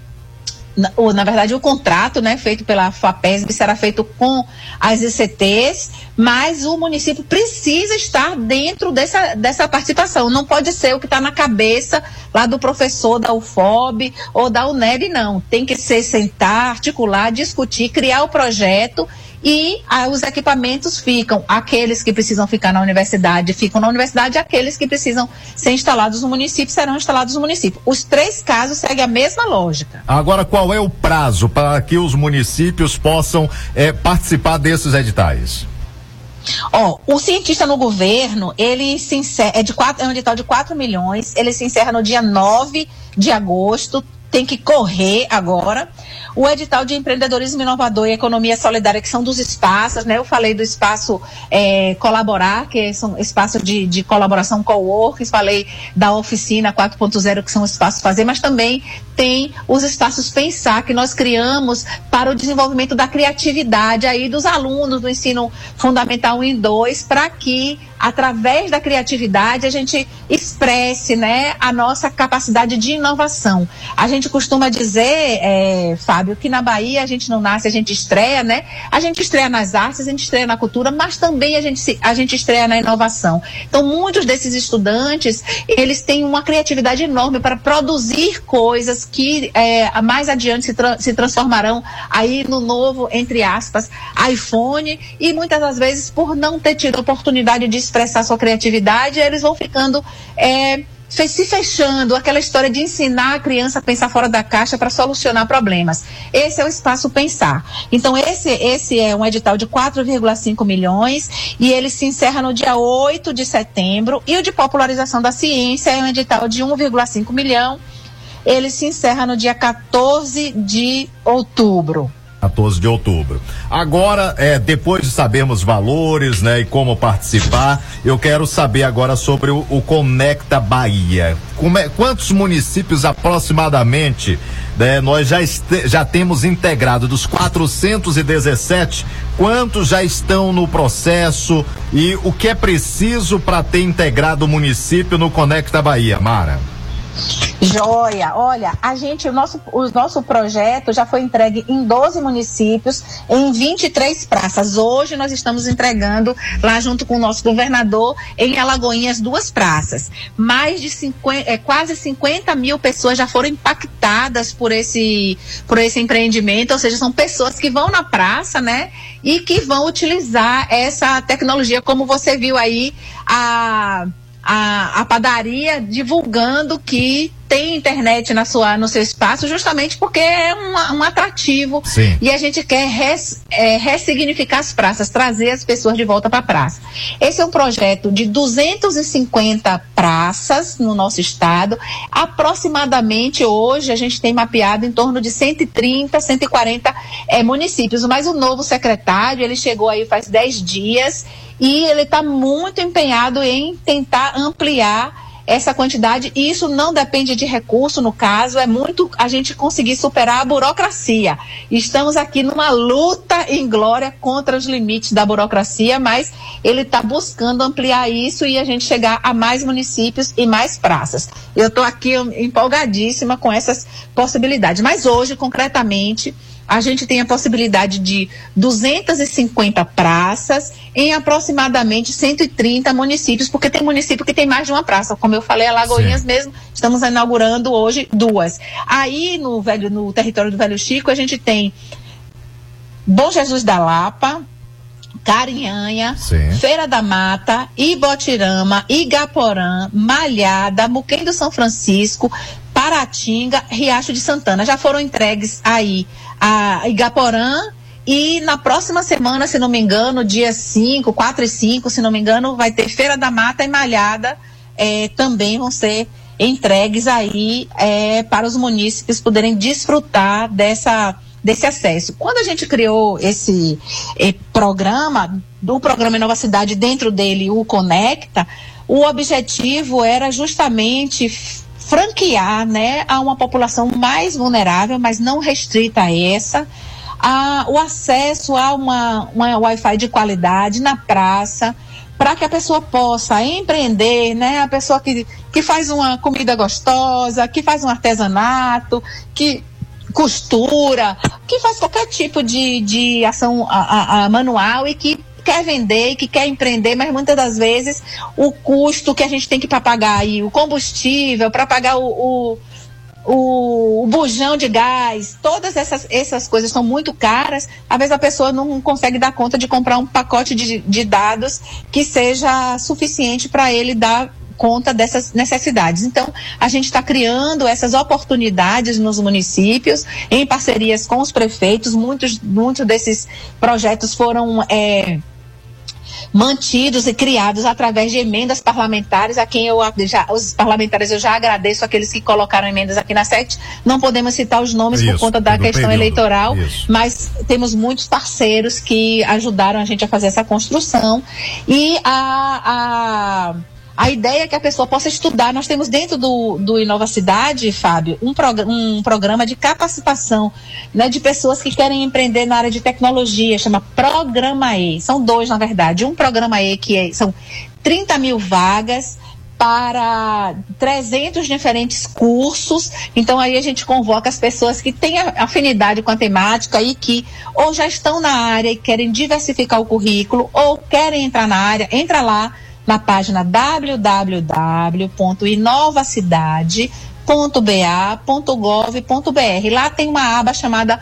na, ou, na verdade, o contrato né, feito pela FAPESB será feito com as ICTs, mas o município precisa estar dentro dessa, dessa participação. Não pode ser o que está na cabeça lá do professor da UFOB ou da UNEB, não. Tem que ser sentar, articular, discutir, criar o projeto e ah, os equipamentos ficam. Aqueles que precisam ficar na universidade ficam na universidade, aqueles que precisam ser instalados no município serão instalados no município. Os três casos seguem a mesma lógica. Agora, qual é o prazo para que os municípios possam eh, participar desses editais? Ó, o cientista no governo, ele se encerra, é, de quatro, é um edital de 4 milhões, ele se encerra no dia 9 de agosto, tem que correr agora. O edital de empreendedorismo inovador e economia solidária, que são dos espaços, né? Eu falei do espaço é, colaborar, que são espaço de, de colaboração co-works, falei da oficina 4.0, que são espaços fazer, mas também tem os espaços pensar que nós criamos para o desenvolvimento da criatividade aí dos alunos do ensino fundamental 1 e 2, para que através da criatividade a gente expresse né, a nossa capacidade de inovação. A gente costuma dizer, é, Fábio, que na Bahia a gente não nasce, a gente estreia, né? A gente estreia nas artes, a gente estreia na cultura, mas também a gente, a gente estreia na inovação. Então, muitos desses estudantes, eles têm uma criatividade enorme para produzir coisas que é, mais adiante se, tra se transformarão aí no novo, entre aspas, iPhone, e muitas das vezes, por não ter tido oportunidade de expressar sua criatividade, eles vão ficando é, se fechando, aquela história de ensinar a criança a pensar fora da caixa para solucionar problemas. Esse é o espaço pensar. Então, esse, esse é um edital de 4,5 milhões e ele se encerra no dia 8 de setembro. E o de popularização da ciência é um edital de 1,5 milhão. Ele se encerra no dia 14 de outubro. 14 de outubro. Agora, é, depois de sabermos valores, né, e como participar, eu quero saber agora sobre o, o Conecta Bahia. É, quantos municípios aproximadamente né, nós já, este, já temos integrado dos 417? Quantos já estão no processo e o que é preciso para ter integrado o município no Conecta Bahia, Mara? Joia, olha, a gente, o nosso, o nosso projeto já foi entregue em 12 municípios, em 23 praças. Hoje nós estamos entregando lá junto com o nosso governador em Alagoinhas duas praças. Mais de 50, é, quase 50 mil pessoas já foram impactadas por esse, por esse empreendimento, ou seja, são pessoas que vão na praça, né? E que vão utilizar essa tecnologia, como você viu aí, a a, a padaria divulgando que tem internet na sua, no seu espaço, justamente porque é um, um atrativo. Sim. E a gente quer res, é, ressignificar as praças, trazer as pessoas de volta para a praça. Esse é um projeto de 250 praças no nosso estado. Aproximadamente hoje a gente tem mapeado em torno de 130, 140 é, municípios. Mas o novo secretário, ele chegou aí faz 10 dias e ele está muito empenhado em tentar ampliar essa quantidade. E isso não depende de recurso no caso. É muito a gente conseguir superar a burocracia. Estamos aqui numa luta em glória contra os limites da burocracia mas ele está buscando ampliar isso e a gente chegar a mais municípios e mais praças. Eu estou aqui empolgadíssima com essas possibilidades. Mas hoje concretamente a gente tem a possibilidade de 250 praças em aproximadamente 130 municípios, porque tem município que tem mais de uma praça. Como eu falei, a Lagoinhas Sim. mesmo, estamos inaugurando hoje duas. Aí no velho, no território do Velho Chico, a gente tem Bom Jesus da Lapa, Carinhanha, Sim. Feira da Mata, Ibotirama, Igaporã, Malhada, Muquém do São Francisco, Paratinga, Riacho de Santana. Já foram entregues aí a Igaporã e na próxima semana, se não me engano, dia 5, 4 e 5, se não me engano, vai ter Feira da Mata e Malhada, é, também vão ser entregues aí é, para os munícipes poderem desfrutar dessa desse acesso. Quando a gente criou esse eh, programa, do programa Nova Cidade, dentro dele o Conecta, o objetivo era justamente franquear né, a uma população mais vulnerável, mas não restrita a essa, a, o acesso a uma, uma Wi-Fi de qualidade na praça, para que a pessoa possa empreender, né? A pessoa que, que faz uma comida gostosa, que faz um artesanato, que costura, que faz qualquer tipo de, de ação a, a, a manual e que quer vender e que quer empreender, mas muitas das vezes o custo que a gente tem que pagar aí, o combustível, para pagar o, o, o, o, bujão de gás, todas essas, essas coisas são muito caras, às vezes a pessoa não consegue dar conta de comprar um pacote de, de dados que seja suficiente para ele dar conta dessas necessidades. Então, a gente está criando essas oportunidades nos municípios, em parcerias com os prefeitos. Muitos, muitos desses projetos foram. É, mantidos e criados através de emendas parlamentares, a quem eu já, os parlamentares eu já agradeço aqueles que colocaram emendas aqui na SET. Não podemos citar os nomes Isso, por conta da questão período. eleitoral, Isso. mas temos muitos parceiros que ajudaram a gente a fazer essa construção. E a, a a ideia é que a pessoa possa estudar. Nós temos dentro do, do Inova Cidade, Fábio, um, prog um programa de capacitação né, de pessoas que querem empreender na área de tecnologia, chama Programa E. São dois, na verdade. Um Programa E que é, são 30 mil vagas para 300 diferentes cursos. Então aí a gente convoca as pessoas que têm afinidade com a temática e que ou já estão na área e querem diversificar o currículo ou querem entrar na área, entra lá na página www.inovacidade.ba.gov.br. Lá tem uma aba chamada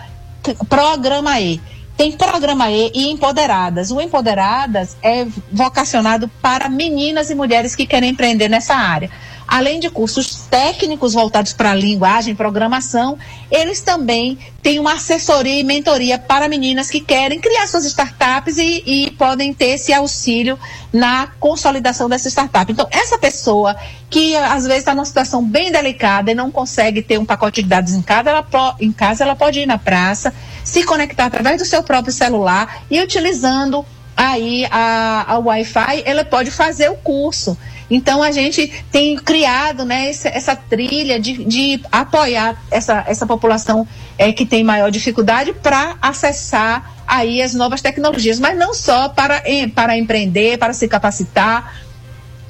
Programa E. Tem Programa E e Empoderadas. O Empoderadas é vocacionado para meninas e mulheres que querem empreender nessa área além de cursos técnicos voltados para linguagem, programação, eles também têm uma assessoria e mentoria para meninas que querem criar suas startups e, e podem ter esse auxílio na consolidação dessa startup. Então, essa pessoa que às vezes está numa situação bem delicada e não consegue ter um pacote de dados em casa, ela, em casa, ela pode ir na praça, se conectar através do seu próprio celular e utilizando aí a, a Wi-Fi, ela pode fazer o curso. Então a gente tem criado né, essa, essa trilha de, de, apoiar essa, essa população é, que tem maior dificuldade para acessar aí as novas tecnologias, mas não só para, para empreender, para se capacitar,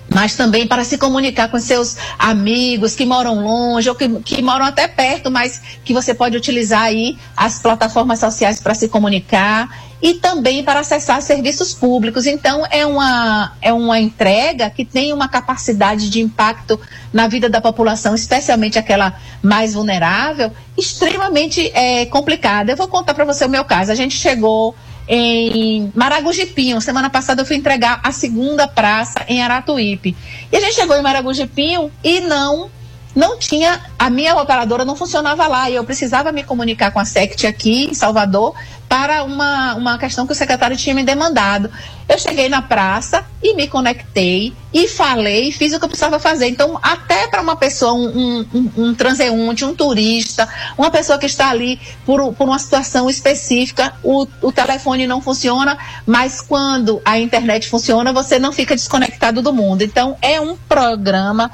mas também para se comunicar com seus amigos que moram longe ou que, que moram até perto, mas que você pode utilizar aí as plataformas sociais para se comunicar e também para acessar serviços públicos. Então, é uma, é uma entrega que tem uma capacidade de impacto na vida da população, especialmente aquela mais vulnerável, extremamente é, complicada. Eu vou contar para você o meu caso. A gente chegou em Maragujipinho. Semana passada eu fui entregar a segunda praça em Aratuípe. E a gente chegou em Maragujipinho e não não tinha, a minha operadora não funcionava lá e eu precisava me comunicar com a SECT aqui em Salvador para uma, uma questão que o secretário tinha me demandado. Eu cheguei na praça e me conectei e falei, fiz o que eu precisava fazer. Então, até para uma pessoa, um, um, um, transeunte, um turista, uma pessoa que está ali por, por uma situação específica, o, o telefone não funciona, mas quando a internet funciona, você não fica desconectado do mundo. Então, é um programa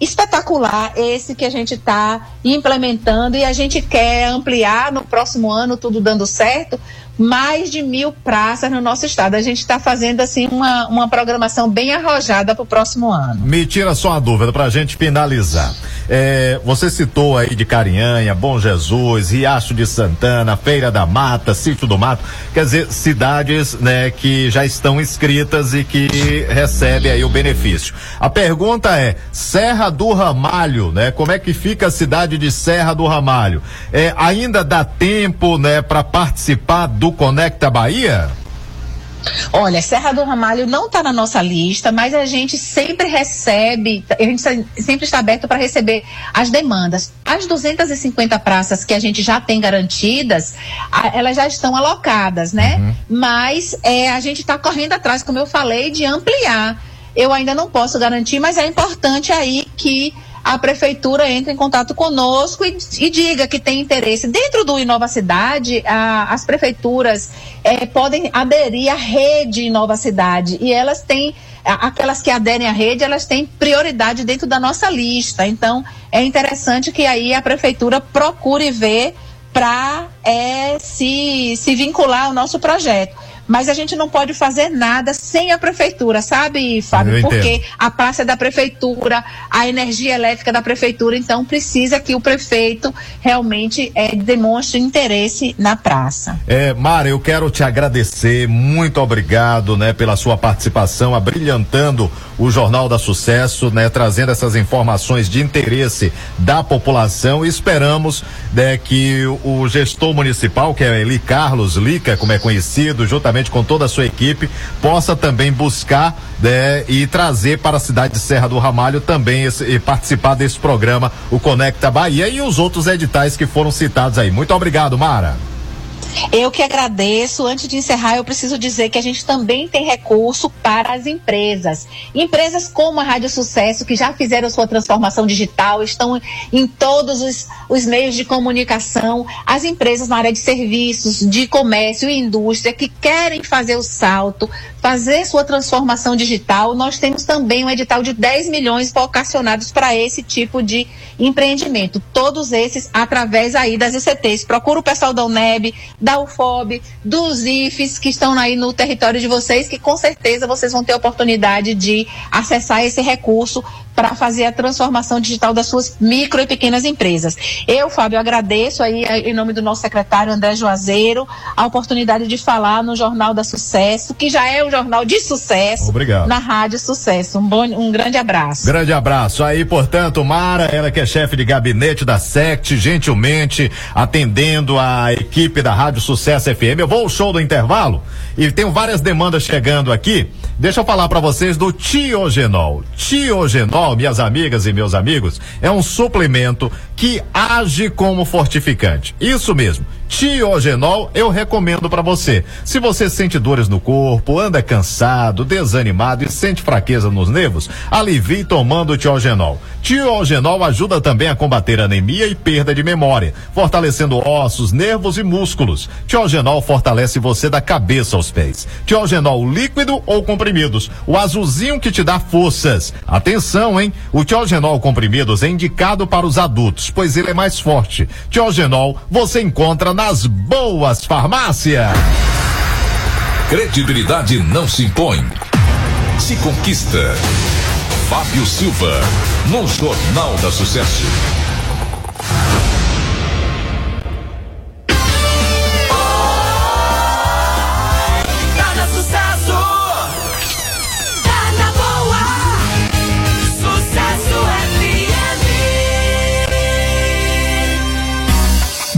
espetacular esse que a gente está implementando e a gente quer ampliar no próximo ano, tudo dando certo, mais de mil praças no nosso estado. A gente está fazendo assim uma, uma programação bem arrojada para o próximo ano. Me tira só uma dúvida para a gente finalizar. É, você citou aí de Carinhanha, Bom Jesus, Riacho de Santana, Feira da Mata, Sítio do Mato, quer dizer, cidades né, que já estão inscritas e que recebem aí o benefício. A pergunta é, Serra do Ramalho, né? Como é que fica a cidade de Serra do Ramalho? É, ainda dá tempo, né, para participar do Conecta Bahia? Olha, Serra do Ramalho não está na nossa lista, mas a gente sempre recebe, a gente sempre está aberto para receber as demandas. As 250 praças que a gente já tem garantidas, elas já estão alocadas, né? Uhum. Mas é, a gente está correndo atrás, como eu falei, de ampliar. Eu ainda não posso garantir, mas é importante aí que a prefeitura entre em contato conosco e, e diga que tem interesse. Dentro do Inova Cidade, a, as prefeituras é, podem aderir à rede Inova Cidade e elas têm aquelas que aderem à rede, elas têm prioridade dentro da nossa lista. Então, é interessante que aí a prefeitura procure ver para é, se, se vincular ao nosso projeto mas a gente não pode fazer nada sem a prefeitura, sabe, Fábio? Porque a praça é da prefeitura, a energia elétrica é da prefeitura, então precisa que o prefeito realmente é, demonstre interesse na praça. É, Mara, eu quero te agradecer, muito obrigado, né, pela sua participação, abrilhantando o Jornal da Sucesso, né, trazendo essas informações de interesse da população. Esperamos né, que o gestor municipal, que é Eli Carlos Lica, como é conhecido, juntamente com toda a sua equipe, possa também buscar né, e trazer para a cidade de Serra do Ramalho também esse, e participar desse programa, o Conecta Bahia e os outros editais que foram citados aí. Muito obrigado, Mara. Eu que agradeço. Antes de encerrar, eu preciso dizer que a gente também tem recurso para as empresas. Empresas como a Rádio Sucesso, que já fizeram sua transformação digital, estão em todos os, os meios de comunicação. As empresas na área de serviços, de comércio e indústria que querem fazer o salto, fazer sua transformação digital. Nós temos também um edital de 10 milhões vocacionados para esse tipo de empreendimento. Todos esses através aí das ECTs. Procura o pessoal da UNEB, da UFOB, dos IFES que estão aí no território de vocês, que com certeza vocês vão ter oportunidade de acessar esse recurso para fazer a transformação digital das suas micro e pequenas empresas. Eu, Fábio, agradeço aí em nome do nosso secretário André Juazeiro a oportunidade de falar no Jornal da Sucesso, que já é um jornal de sucesso Obrigado. na Rádio Sucesso. Um, bom, um grande abraço. Grande abraço. Aí, portanto, Mara, ela que é chefe de gabinete da SECT, gentilmente atendendo a equipe da Rádio Sucesso FM. Eu vou ao show do intervalo e tenho várias demandas chegando aqui. Deixa eu falar para vocês do Tiogenol. Tiogenol, minhas amigas e meus amigos, é um suplemento que age como fortificante. Isso mesmo. Tiogenol eu recomendo para você. Se você sente dores no corpo, anda cansado, desanimado e sente fraqueza nos nervos, alivie tomando o Tiogenol. Ajuda também a combater anemia e perda de memória, fortalecendo ossos, nervos e músculos. Tiogenol fortalece você da cabeça aos pés. Tiogenol líquido ou comprimidos, o azulzinho que te dá forças. Atenção, hein? O Tiogenol comprimidos é indicado para os adultos, pois ele é mais forte. Tiogenol você encontra nas boas farmácias. Credibilidade não se impõe, se conquista. Fábio Silva, no Jornal da Sucesso.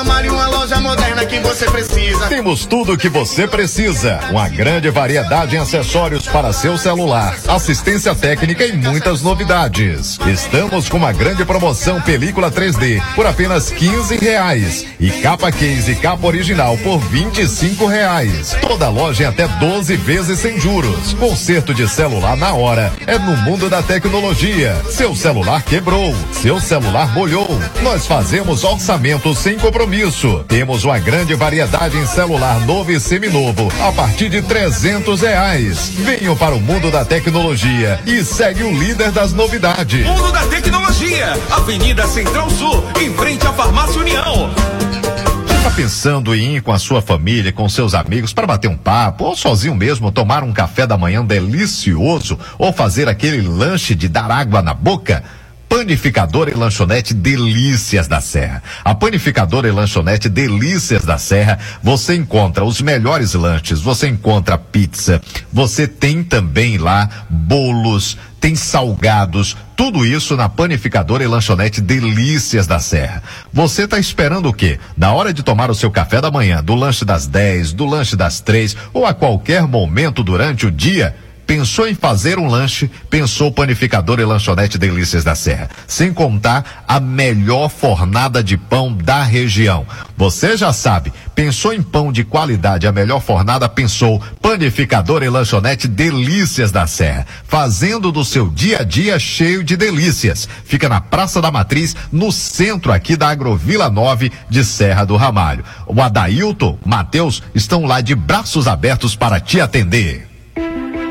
Ramalho, uma loja moderna que você precisa. Temos tudo o que você precisa. Uma grande variedade em acessórios para seu celular, assistência técnica e muitas novidades. Estamos com uma grande promoção película 3D por apenas 15 reais e capa case e capa original por 25 reais. Toda loja em até 12 vezes sem juros. Conserto de celular na hora é no mundo da tecnologia. Seu celular quebrou, seu celular molhou. Nós fazemos orçamento sem compromisso. Temos uma grande variedade em celular novo e seminovo a partir de 300 reais. Venham para o mundo da tecnologia e segue o líder das novidades. Mundo da Tecnologia, Avenida Central Sul, em frente à Farmácia União. Tá pensando em ir com a sua família, com seus amigos para bater um papo ou sozinho mesmo tomar um café da manhã delicioso ou fazer aquele lanche de dar água na boca? Panificadora e lanchonete Delícias da Serra. A panificadora e lanchonete Delícias da Serra, você encontra os melhores lanches, você encontra pizza, você tem também lá bolos, tem salgados, tudo isso na panificadora e lanchonete Delícias da Serra. Você está esperando o quê? Na hora de tomar o seu café da manhã, do lanche das 10, do lanche das três ou a qualquer momento durante o dia, Pensou em fazer um lanche? Pensou panificador e lanchonete Delícias da Serra. Sem contar a melhor fornada de pão da região. Você já sabe, pensou em pão de qualidade, a melhor fornada, pensou panificador e lanchonete Delícias da Serra. Fazendo do seu dia a dia cheio de delícias. Fica na Praça da Matriz, no centro aqui da Agrovila 9 de Serra do Ramalho. O Adailton, Matheus estão lá de braços abertos para te atender.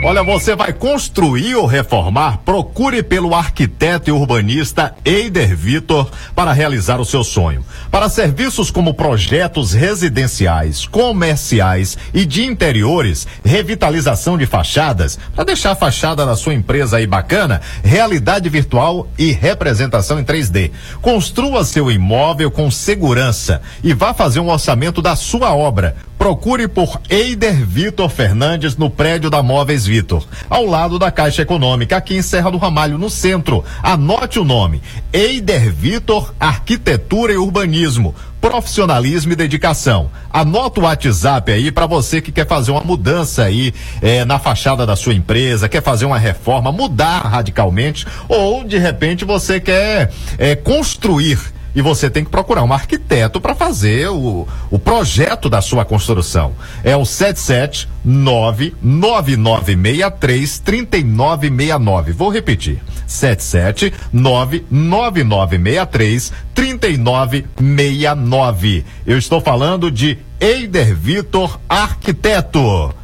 Olha, você vai construir ou reformar? Procure pelo arquiteto e urbanista Eider Vitor para realizar o seu sonho. Para serviços como projetos residenciais, comerciais e de interiores, revitalização de fachadas, para deixar a fachada da sua empresa aí bacana, realidade virtual e representação em 3D. Construa seu imóvel com segurança e vá fazer um orçamento da sua obra. Procure por Eider Vitor Fernandes no prédio da Móveis Vitor, ao lado da Caixa Econômica, aqui em Serra do Ramalho, no centro. Anote o nome: Eider Vitor Arquitetura e Urbanismo. Profissionalismo e dedicação. Anota o WhatsApp aí para você que quer fazer uma mudança aí eh, na fachada da sua empresa, quer fazer uma reforma, mudar radicalmente, ou de repente você quer eh, construir e você tem que procurar um arquiteto para fazer o, o projeto da sua construção. É o 7799963 3969. Vou repetir. 7799963 3969. Eu estou falando de Eider Vitor Arquiteto.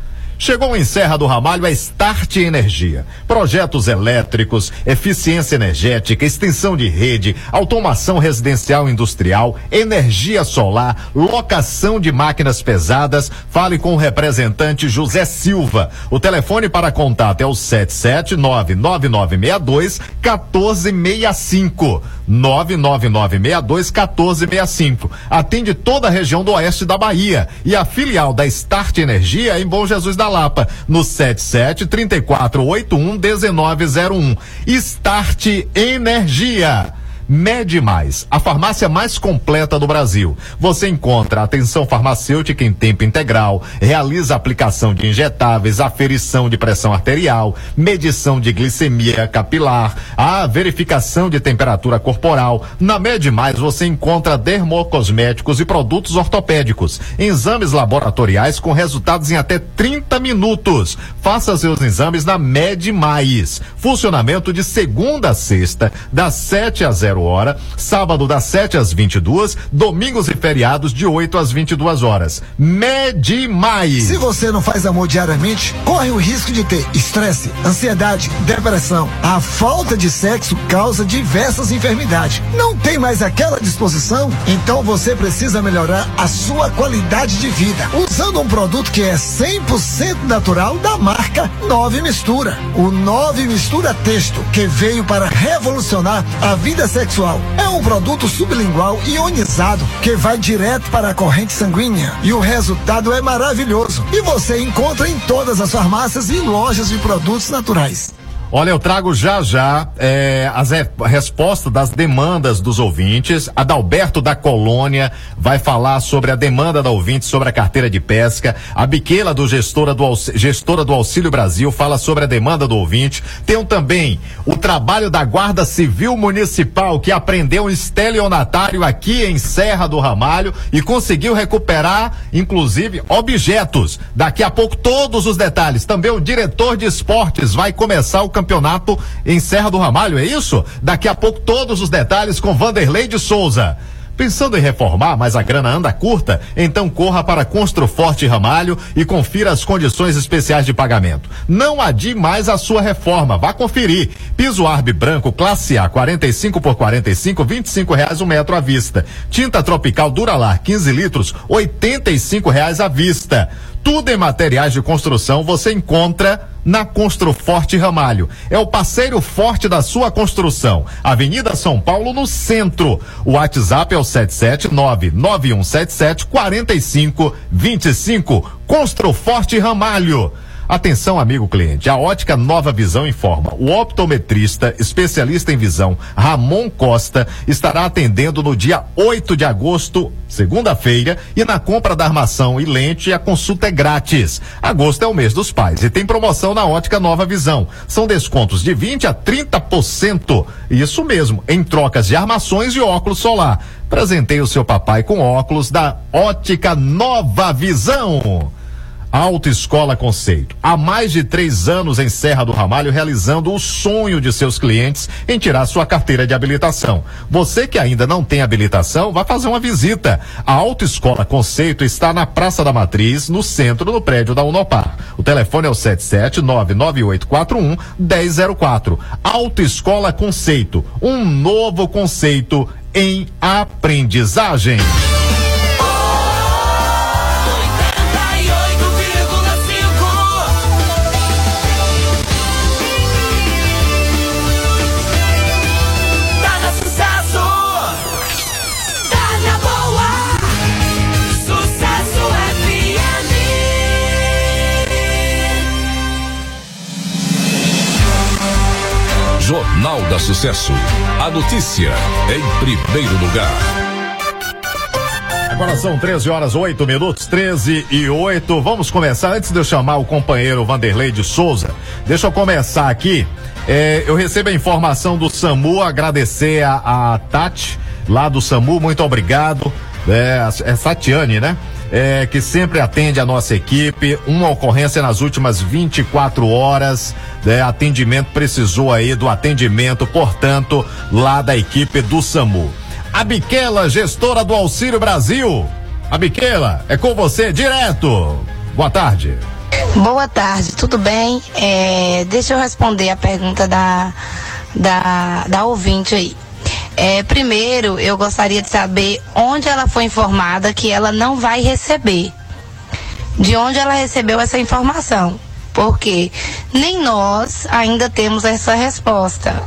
Chegou em Serra do Ramalho a Start Energia. Projetos elétricos, eficiência energética, extensão de rede, automação residencial industrial, energia solar, locação de máquinas pesadas. Fale com o representante José Silva. O telefone para contato é o 7799962 1465. 99962 1465. Atende toda a região do oeste da Bahia e a filial da Start Energia em Bom Jesus da Lapa, no 77 3481 1901. Start Energia. Mede Mais, a farmácia mais completa do Brasil. Você encontra atenção farmacêutica em tempo integral, realiza aplicação de injetáveis, aferição de pressão arterial, medição de glicemia capilar, a verificação de temperatura corporal. Na Mede Mais você encontra dermocosméticos e produtos ortopédicos, exames laboratoriais com resultados em até 30 minutos. Faça seus exames na Mede Mais. Funcionamento de segunda a sexta, das 7 às 0 00 hora, sábado das 7 às 22, domingos e feriados de 8 às 22 horas. Mede mais. Se você não faz amor diariamente, corre o risco de ter estresse, ansiedade, depressão. A falta de sexo causa diversas enfermidades. Não tem mais aquela disposição? Então você precisa melhorar a sua qualidade de vida usando um produto que é 100% natural da marca Nove Mistura. O Nove Mistura Texto, que veio para revolucionar a vida sexual. É um produto sublingual ionizado que vai direto para a corrente sanguínea e o resultado é maravilhoso. E você encontra em todas as farmácias e lojas de produtos naturais. Olha, eu trago já já é, as re respostas das demandas dos ouvintes. Adalberto da Colônia vai falar sobre a demanda da ouvinte sobre a carteira de pesca. A Biquela do gestora do, gestora do Auxílio Brasil fala sobre a demanda do ouvinte. Tem também o trabalho da Guarda Civil Municipal que aprendeu um estelionatário aqui em Serra do Ramalho e conseguiu recuperar, inclusive, objetos. Daqui a pouco todos os detalhes. Também o diretor de esportes vai começar o campeonato campeonato em Serra do Ramalho, é isso? Daqui a pouco todos os detalhes com Vanderlei de Souza. Pensando em reformar, mas a grana anda curta? Então corra para Construforte Ramalho e confira as condições especiais de pagamento. Não adie mais a sua reforma, vá conferir. Piso Arbe branco classe A 45 por 45, 25 reais o um metro à vista. Tinta tropical Duralar 15 litros, 85 reais à vista. Tudo em materiais de construção você encontra na Construforte Ramalho. É o parceiro forte da sua construção. Avenida São Paulo, no centro. O WhatsApp é o 7799177 4525. Construforte Ramalho. Atenção, amigo cliente. A ótica Nova Visão informa. O optometrista, especialista em visão, Ramon Costa, estará atendendo no dia 8 de agosto, segunda-feira, e na compra da armação e lente, a consulta é grátis. Agosto é o mês dos pais e tem promoção na ótica Nova Visão. São descontos de 20 a 30%. Isso mesmo, em trocas de armações e óculos solar. Presentei o seu papai com óculos da ótica Nova Visão. Autoescola Conceito. Há mais de três anos em Serra do Ramalho, realizando o sonho de seus clientes em tirar sua carteira de habilitação. Você que ainda não tem habilitação, vá fazer uma visita. A Autoescola Conceito está na Praça da Matriz, no centro do prédio da Unopar. O telefone é o 7799841 1004. Autoescola Conceito. Um novo conceito em aprendizagem. Jornal da Sucesso. A notícia em primeiro lugar. Agora são 13 horas 8 minutos, 13 e 8. Vamos começar. Antes de eu chamar o companheiro Vanderlei de Souza, deixa eu começar aqui. É, eu recebo a informação do SAMU, agradecer a, a Tati, lá do SAMU, muito obrigado. É, é Satiane, né? É, que sempre atende a nossa equipe. Uma ocorrência nas últimas 24 horas. Né, atendimento precisou aí do atendimento, portanto, lá da equipe do SAMU. A Biquela, gestora do Auxílio Brasil. A Biquela, é com você direto. Boa tarde. Boa tarde, tudo bem? É, deixa eu responder a pergunta da, da, da ouvinte aí. É, primeiro, eu gostaria de saber onde ela foi informada que ela não vai receber. De onde ela recebeu essa informação. Porque nem nós ainda temos essa resposta.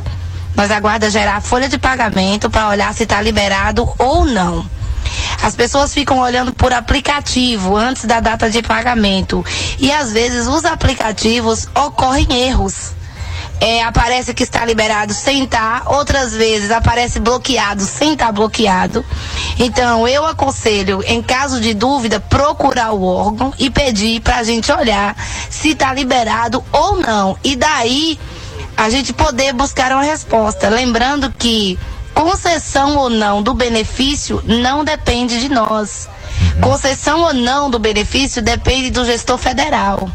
Nós aguarda gerar a folha de pagamento para olhar se está liberado ou não. As pessoas ficam olhando por aplicativo antes da data de pagamento. E às vezes os aplicativos ocorrem erros é, aparece que está liberado sem estar, tá, outras vezes aparece bloqueado sem estar tá bloqueado. Então, eu aconselho, em caso de dúvida, procurar o órgão e pedir para a gente olhar se está liberado ou não. E daí a gente poder buscar uma resposta. Lembrando que concessão ou não do benefício não depende de nós. Concessão ou não do benefício depende do gestor federal.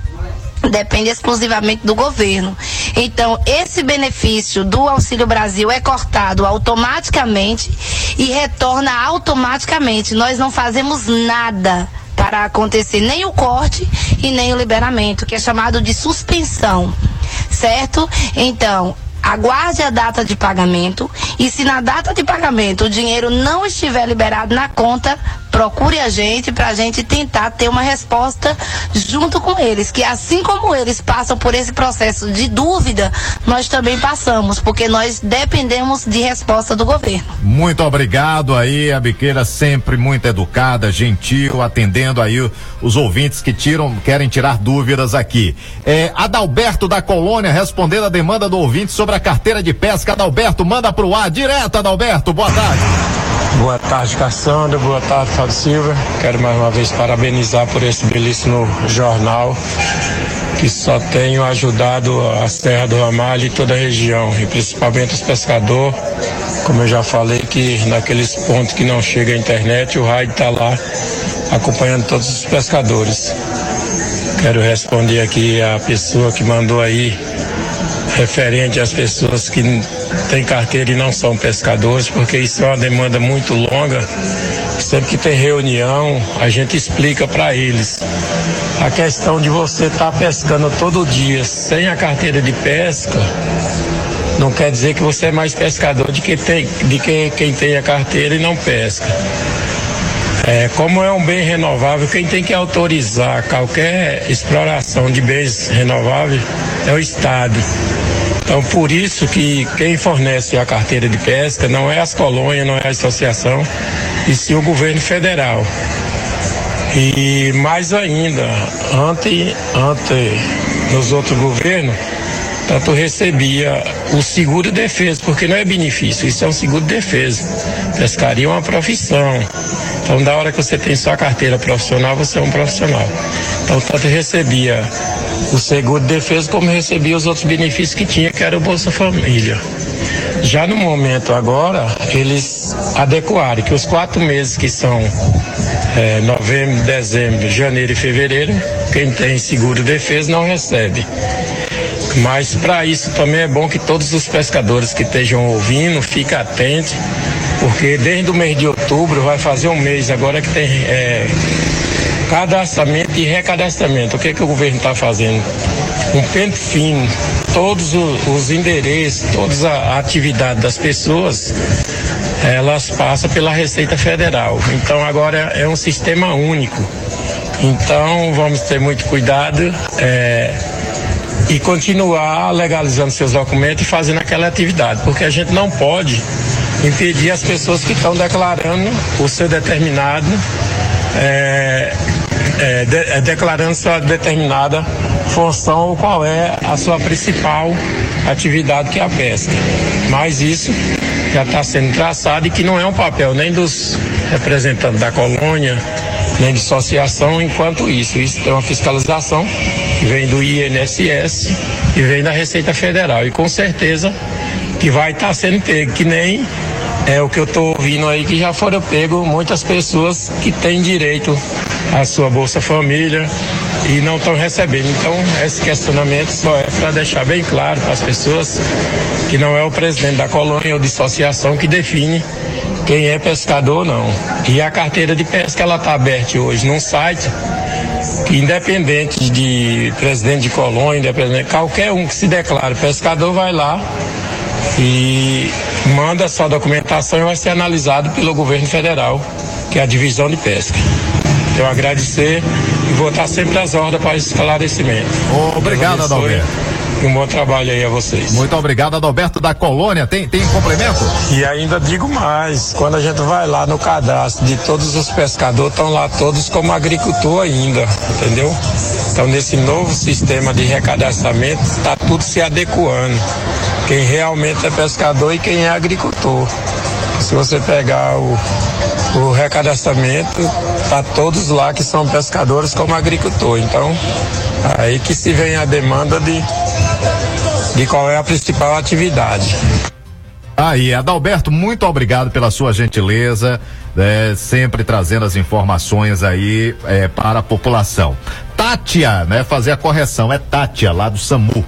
Depende exclusivamente do governo. Então, esse benefício do Auxílio Brasil é cortado automaticamente e retorna automaticamente. Nós não fazemos nada para acontecer nem o corte e nem o liberamento, que é chamado de suspensão. Certo? Então, aguarde a data de pagamento e se na data de pagamento o dinheiro não estiver liberado na conta, procure a gente para a gente tentar ter uma resposta junto com eles, que assim como eles passam por esse processo de dúvida, nós também passamos, porque nós dependemos de resposta do governo. Muito obrigado aí, a biqueira sempre muito educada, gentil, atendendo aí os ouvintes que tiram, querem tirar dúvidas aqui. É, Adalberto da Colônia respondendo a demanda do ouvinte sobre a carteira de pesca. Adalberto, manda pro ar direto, Adalberto. Boa tarde. Boa tarde, Cassandra. Boa tarde, Fábio Silva. Quero mais uma vez parabenizar por esse belíssimo jornal que só tenho ajudado a Serra do Ramalho e toda a região, e principalmente os pescadores. Como eu já falei, que naqueles pontos que não chega a internet, o rádio está lá acompanhando todos os pescadores. Quero responder aqui a pessoa que mandou aí referente às pessoas que têm carteira e não são pescadores, porque isso é uma demanda muito longa. Sempre que tem reunião, a gente explica para eles. A questão de você estar pescando todo dia sem a carteira de pesca não quer dizer que você é mais pescador de que tem, de que quem tem a carteira e não pesca. É, como é um bem renovável, quem tem que autorizar qualquer exploração de bens renováveis é o Estado. Então, por isso que quem fornece a carteira de pesca não é as colônias, não é a associação, e sim o governo federal. E mais ainda, ante, ante nos outros governos, tanto recebia o seguro defesa, porque não é benefício, isso é um seguro defesa. Pescaria é uma profissão. Então, da hora que você tem sua carteira profissional, você é um profissional. Então, tanto recebia o seguro de defesa, como recebia os outros benefícios que tinha, que era o Bolsa Família. Já no momento agora, eles adequaram que os quatro meses que são é, novembro, dezembro, janeiro e fevereiro, quem tem seguro de defesa não recebe. Mas para isso também é bom que todos os pescadores que estejam ouvindo fiquem atentos, porque desde o mês de outubro vai fazer um mês agora que tem é, cadastramento e recadastramento. O que, que o governo está fazendo? Um pente fino, todos os endereços, toda a atividade das pessoas, elas passam pela Receita Federal. Então agora é um sistema único. Então vamos ter muito cuidado. é, e continuar legalizando seus documentos e fazendo aquela atividade, porque a gente não pode impedir as pessoas que estão declarando o seu determinado, é, é, de- é, declarando sua determinada função ou qual é a sua principal atividade que é a pesca. Mas isso já está sendo traçado e que não é um papel nem dos representantes da colônia, nem de associação enquanto isso. Isso tem uma fiscalização que vem do INSS e vem da Receita Federal. E com certeza que vai estar sendo pego, que nem é o que eu estou ouvindo aí, que já foram pego muitas pessoas que têm direito à sua Bolsa Família e não estão recebendo. Então, esse questionamento só é para deixar bem claro para as pessoas que não é o presidente da colônia ou de associação que define quem é pescador ou não. E a carteira de pesca ela está aberta hoje num site que independente de presidente de colônia, independente, qualquer um que se declare pescador vai lá e manda sua documentação e vai ser analisado pelo governo federal, que é a divisão de pesca. Então agradecer e vou estar sempre às ordens para esclarecimento. Obrigado, Adalberto. Um bom trabalho aí a vocês. Muito obrigado, Adalberto da Colônia. Tem, tem complemento? E ainda digo mais, quando a gente vai lá no cadastro de todos os pescadores, estão lá todos como agricultor ainda, entendeu? Então nesse novo sistema de recadastramento está tudo se adequando. Quem realmente é pescador e quem é agricultor. Se você pegar o, o recadastramento, tá todos lá que são pescadores como agricultor. Então, aí que se vem a demanda de, de qual é a principal atividade. Aí, Adalberto, muito obrigado pela sua gentileza, né, sempre trazendo as informações aí é, para a população. Tátia, né? Fazer a correção, é Tátia, lá do SAMU.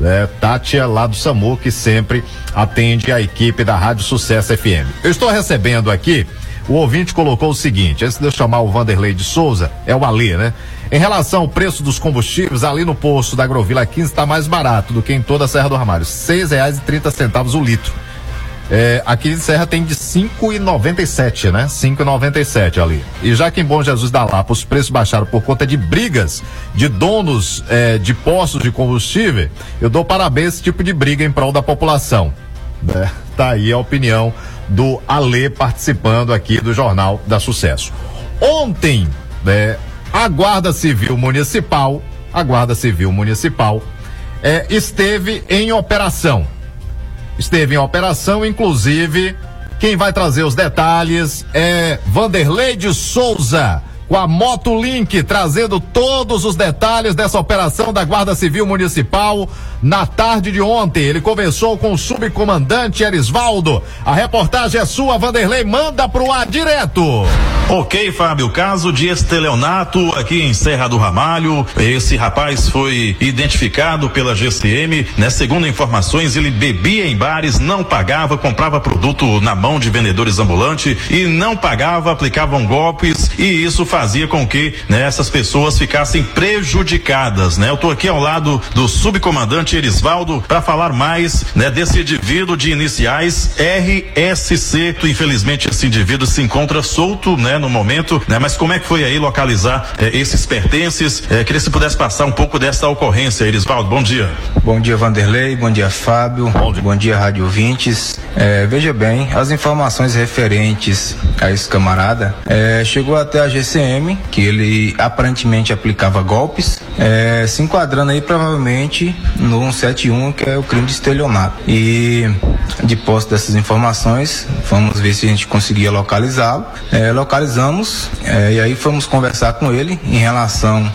É, Tátia lá do SAMU, que sempre atende a equipe da Rádio Sucesso FM. Eu estou recebendo aqui, o ouvinte colocou o seguinte, antes de eu chamar o Vanderlei de Souza, é o Alê, né? Em relação ao preço dos combustíveis, ali no posto da Agrovila 15 está mais barato do que em toda a Serra do e trinta centavos o litro. É, aqui em Serra tem de 5,97, né? 5,97 ali. E já que em Bom Jesus da Lapa os preços baixaram por conta de brigas de donos é, de postos de combustível, eu dou parabéns a esse tipo de briga em prol da população. Né? Tá aí a opinião do Alê participando aqui do Jornal da Sucesso. Ontem, né, a Guarda Civil Municipal, a Guarda Civil Municipal, é, esteve em operação esteve em operação, inclusive quem vai trazer os detalhes é Vanderlei de Souza, com a Motolink, trazendo todos os detalhes dessa operação da Guarda Civil Municipal na tarde de ontem. Ele conversou com o subcomandante Erisvaldo. A reportagem é sua, Vanderlei, manda pro ar direto. Ok, Fábio, caso de estelionato aqui em Serra do Ramalho. Esse rapaz foi identificado pela GCM, né? Segundo informações, ele bebia em bares, não pagava, comprava produto na mão de vendedores ambulantes e não pagava, aplicavam golpes e isso fazia com que né, essas pessoas ficassem prejudicadas, né? Eu tô aqui ao lado do subcomandante Erisvaldo para falar mais, né, desse indivíduo de iniciais RSC. Infelizmente esse indivíduo se encontra solto, né, no momento, né? Mas como é que foi aí localizar eh, esses pertences? Eh, queria se pudesse passar um pouco dessa ocorrência, Erisvaldo. Bom dia. Bom dia, Vanderlei. Bom dia, Fábio. Bom dia, Bom dia Rádio Ouvintes. Eh, veja bem, as informações referentes a esse camarada chegou até a GCM, que ele aparentemente aplicava golpes, se enquadrando aí provavelmente no 171, que é o crime de estelionato. E de posse dessas informações, vamos ver se a gente conseguia localizá-lo. localizamos e aí fomos conversar com ele em relação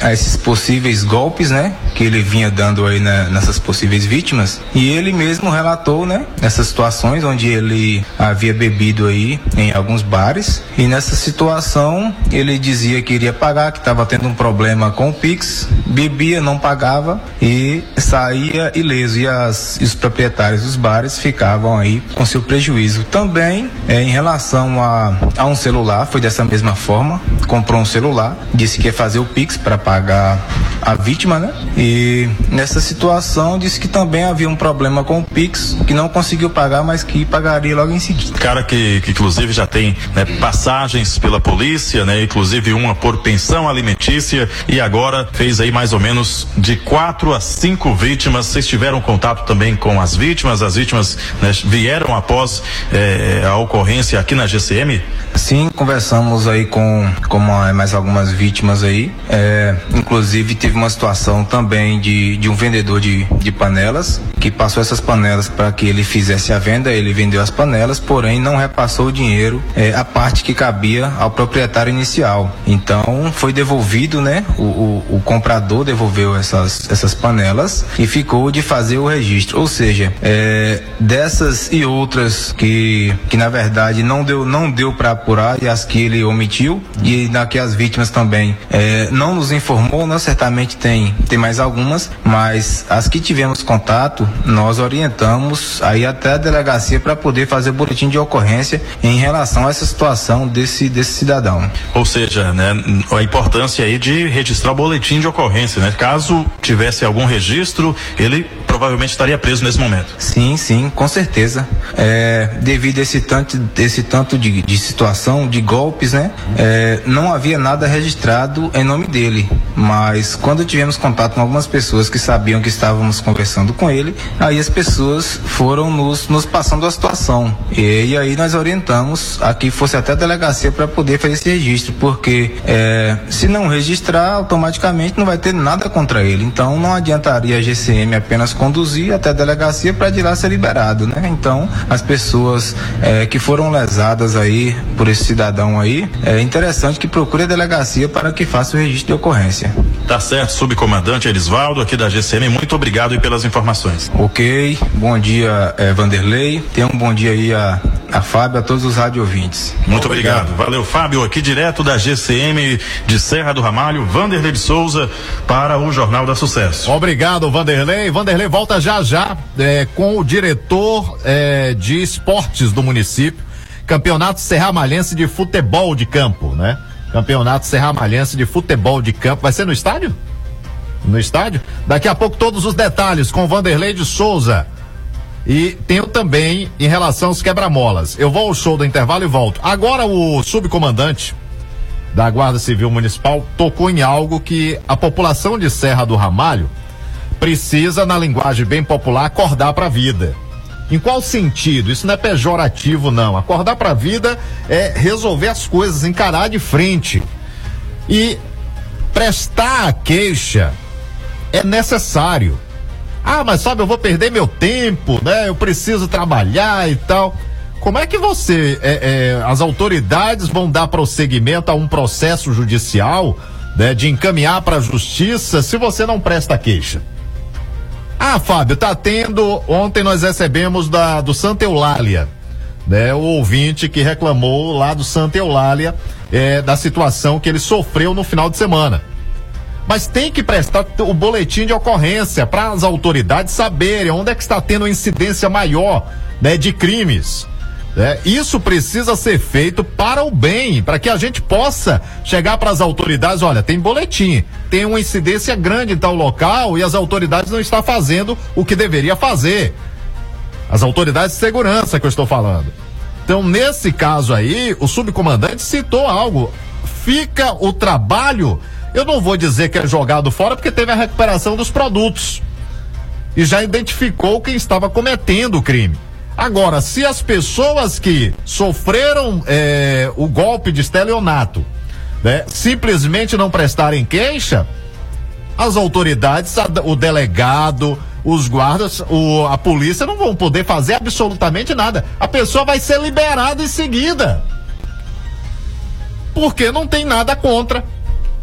a esses possíveis golpes, né, que ele vinha dando aí né, nessas possíveis vítimas. E ele mesmo relatou, né, essas situações onde ele havia bebido aí em alguns bares e nessa situação ele dizia que iria pagar, que estava tendo um problema com o Pix, bebia, não pagava e saía ileso e, as, os proprietários dos bares ficavam aí com seu prejuízo. Também é, em relação a, a um celular, foi dessa mesma forma, comprou um celular, disse que ia fazer o Pix para pagar a vítima, né? E nessa situação disse que também havia um problema com o Pix, que não conseguiu pagar, mas que pagaria logo em seguida. Cara que, que inclusive já tem né, passagens pela polícia, né? Inclusive uma por pensão alimentícia e agora fez aí mais ou menos de quatro a cinco vítimas. Vocês tiveram contato também com as vítimas? As vítimas né, vieram após eh, a ocorrência aqui na GCM? Sim, conversamos aí com, com mais algumas vítimas aí. É, inclusive teve uma situação também de, de um vendedor de, de panelas que passou essas panelas para que ele fizesse a venda. Ele vendeu as panelas, porém não repassou o dinheiro, é, a parte que cabia ao proprietário inicial. Então foi devolvido, né? O, o, o comprador devolveu essas, essas panelas e ficou de fazer o registro. Ou seja, é, dessas e outras que, que na verdade não deu, não deu para apurar e as que ele omitiu e na que as vítimas também é, não nos informou, nós certamente tem tem mais algumas, mas as que tivemos contato nós orientamos aí até a delegacia para poder fazer o boletim de ocorrência em relação a essa situação desse desse cidadão. Ou seja, né, a importância aí de registrar o boletim de ocorrência, né? Caso tivesse algum registro, ele provavelmente estaria preso nesse momento. Sim, sim, com certeza. É, devido a esse tanto, esse tanto de, de situação, de golpes, né? É, não havia nada registrado em nome dele. Mas quando tivemos contato com algumas pessoas que sabiam que estávamos conversando com ele, aí as pessoas foram nos, nos passando a situação. E, e aí nós orientamos a que fosse até a delegacia para poder fazer esse registro, porque é, se não registrar, automaticamente não vai ter nada contra ele. Então não adiantaria a GCM apenas conduzir até a delegacia para de lá ser liberado, né? Então, as pessoas é, que foram lesadas aí por esse cidadão aí, é interessante que procure a delegacia para que faça o registro de ocorrência. Tá certo, subcomandante Elisvaldo aqui da GCM, muito obrigado e pelas informações. Ok, bom dia, eh, Vanderlei. Tenha um bom dia aí a a Fábio, a todos os rádio ouvintes. Muito obrigado. Valeu, Fábio. Aqui direto da GCM de Serra do Ramalho, Vanderlei de Souza para o Jornal da Sucesso. Obrigado, Vanderlei. Vanderlei volta já já é, com o diretor é, de esportes do município, Campeonato Serramalhense de Futebol de Campo, né? Campeonato Serramalhense de Futebol de Campo. Vai ser no estádio? No estádio? Daqui a pouco todos os detalhes com Vanderlei de Souza. E tenho também em relação aos quebra-molas. Eu vou ao show do intervalo e volto. Agora o subcomandante da Guarda Civil Municipal tocou em algo que a população de Serra do Ramalho precisa, na linguagem bem popular, acordar para a vida. Em qual sentido? Isso não é pejorativo, não. Acordar para a vida é resolver as coisas, encarar de frente. E prestar a queixa é necessário. Ah, mas sabe, eu vou perder meu tempo, né? Eu preciso trabalhar e tal. Como é que você, é, é, as autoridades vão dar prosseguimento a um processo judicial, né, de encaminhar para a justiça se você não presta queixa? Ah, Fábio, tá tendo. Ontem nós recebemos da, do Santa Eulália, né? O ouvinte que reclamou lá do Santa Eulália é, da situação que ele sofreu no final de semana. Mas tem que prestar o boletim de ocorrência para as autoridades saberem onde é que está tendo incidência maior né, de crimes. É, isso precisa ser feito para o bem, para que a gente possa chegar para as autoridades, olha, tem boletim, tem uma incidência grande em tal local e as autoridades não estão fazendo o que deveria fazer. As autoridades de segurança que eu estou falando. Então, nesse caso aí, o subcomandante citou algo. Fica o trabalho, eu não vou dizer que é jogado fora, porque teve a recuperação dos produtos. E já identificou quem estava cometendo o crime. Agora, se as pessoas que sofreram é, o golpe de estelionato né, simplesmente não prestarem queixa, as autoridades, o delegado, os guardas, o, a polícia não vão poder fazer absolutamente nada. A pessoa vai ser liberada em seguida. Porque não tem nada contra.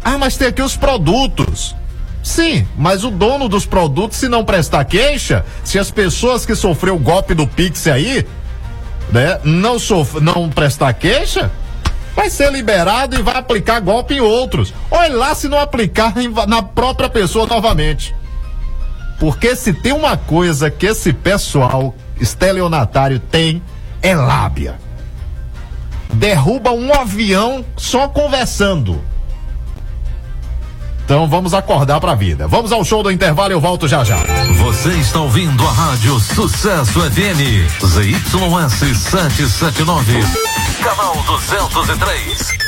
Ah, mas tem aqui os produtos. Sim, mas o dono dos produtos, se não prestar queixa, se as pessoas que sofreu o golpe do Pix aí, né, não, sof não prestar queixa, vai ser liberado e vai aplicar golpe em outros. Olha lá se não aplicar na própria pessoa novamente. Porque se tem uma coisa que esse pessoal estelionatário tem, é lábia. Derruba um avião só conversando. Então vamos acordar pra vida. Vamos ao show do intervalo e eu volto já já. Você está ouvindo a Rádio Sucesso FM, ZYS 779, canal 203.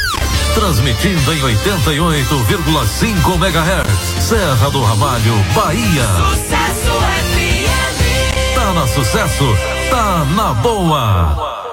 Transmitindo em 88,5 MHz, Serra do Ramalho, Bahia. Sucesso FM. Tá na sucesso, tá na boa.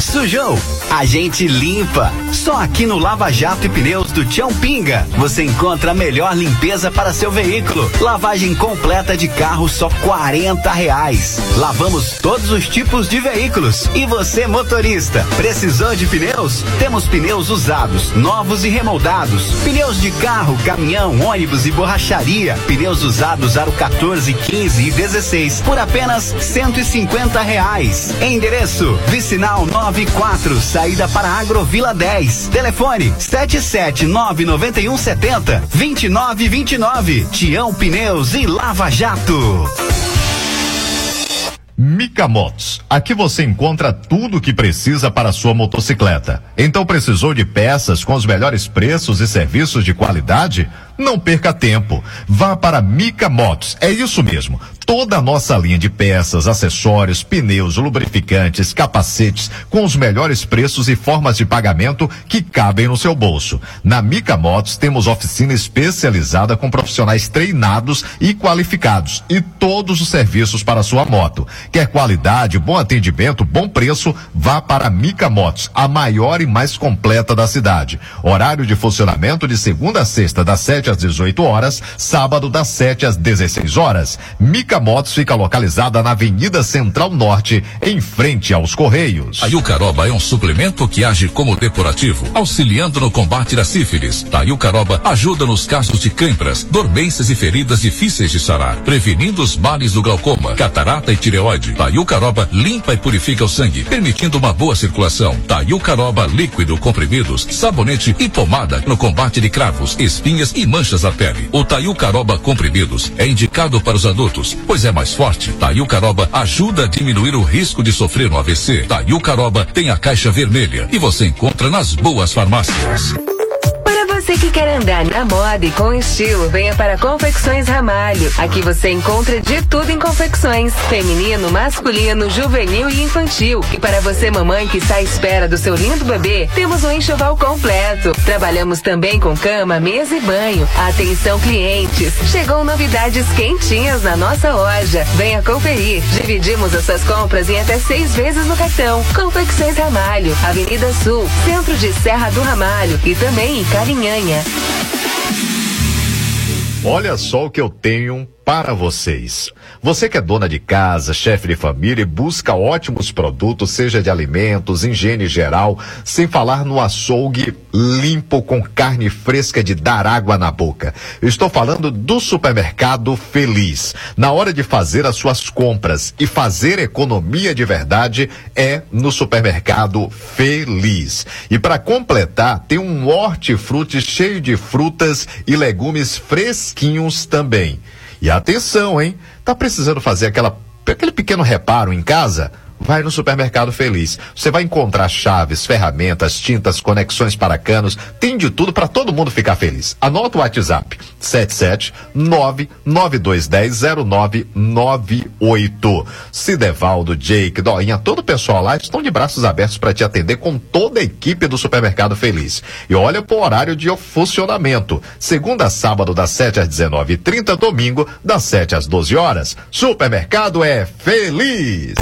Sujou? A gente limpa. Só aqui no Lava Jato e Pneus do Tião Pinga você encontra a melhor limpeza para seu veículo. Lavagem completa de carro só quarenta reais. Lavamos todos os tipos de veículos. E você motorista, precisou de pneus? Temos pneus usados, novos e remoldados. Pneus de carro, caminhão, ônibus e borracharia. Pneus usados aro 14, 15 e 16 por apenas cento e cinquenta reais. Endereço: Vicinal 9 94, saída para Agrovila 10. Telefone 7799170 2929. Tião Pneus e Lava Jato. Mica Motos. Aqui você encontra tudo o que precisa para sua motocicleta. Então precisou de peças com os melhores preços e serviços de qualidade? Não perca tempo. Vá para Mica Motos. É isso mesmo. Toda a nossa linha de peças, acessórios, pneus, lubrificantes, capacetes, com os melhores preços e formas de pagamento que cabem no seu bolso. Na Mica Motos temos oficina especializada com profissionais treinados e qualificados e todos os serviços para sua moto. Quer qualidade, bom atendimento, bom preço? Vá para Mica Motos, a maior e mais completa da cidade. Horário de funcionamento de segunda a sexta, das 7 7 às 18 horas, sábado das 7 às 16 horas. Mica Motos fica localizada na Avenida Central Norte, em frente aos Correios. A Yucaroba é um suplemento que age como depurativo, auxiliando no combate da sífilis. A Yucaroba ajuda nos casos de câimbras, dormências e feridas difíceis de sarar, prevenindo os males do glaucoma, catarata e tireoide. A Yucaroba limpa e purifica o sangue, permitindo uma boa circulação. A Yucaroba líquido, comprimidos, sabonete e pomada no combate de cravos, espinhas e manchas da pele. O Tayucaroba comprimidos é indicado para os adultos, pois é mais forte. Tayucaroba ajuda a diminuir o risco de sofrer um AVC. Tayucaroba tem a caixa vermelha e você encontra nas boas farmácias. Você que quer andar na moda e com estilo, venha para Confecções Ramalho. Aqui você encontra de tudo em confecções: feminino, masculino, juvenil e infantil. E para você, mamãe que está à espera do seu lindo bebê, temos um enxoval completo. Trabalhamos também com cama, mesa e banho. Atenção, clientes! Chegou novidades quentinhas na nossa loja. Venha conferir. Dividimos as suas compras em até seis vezes no cartão. Confecções Ramalho, Avenida Sul, centro de Serra do Ramalho e também em Carinhanha. Olha só o que eu tenho para vocês. Você que é dona de casa, chefe de família e busca ótimos produtos, seja de alimentos, higiene geral, sem falar no açougue limpo com carne fresca de dar água na boca. Eu estou falando do supermercado Feliz. Na hora de fazer as suas compras e fazer economia de verdade é no supermercado Feliz. E para completar, tem um hortifruti cheio de frutas e legumes fresquinhos também. E atenção, hein? Tá precisando fazer aquela, aquele pequeno reparo em casa? Vai no supermercado Feliz. Você vai encontrar chaves, ferramentas, tintas, conexões para canos, tem de tudo para todo mundo ficar feliz. Anota o WhatsApp: 77992100998. Cidevaldo, Jake, Doinha, todo o pessoal lá estão de braços abertos para te atender com toda a equipe do supermercado Feliz. E olha pro horário de funcionamento: segunda a sábado das 7 às 19h30, domingo das 7 às 12 horas. Supermercado é feliz.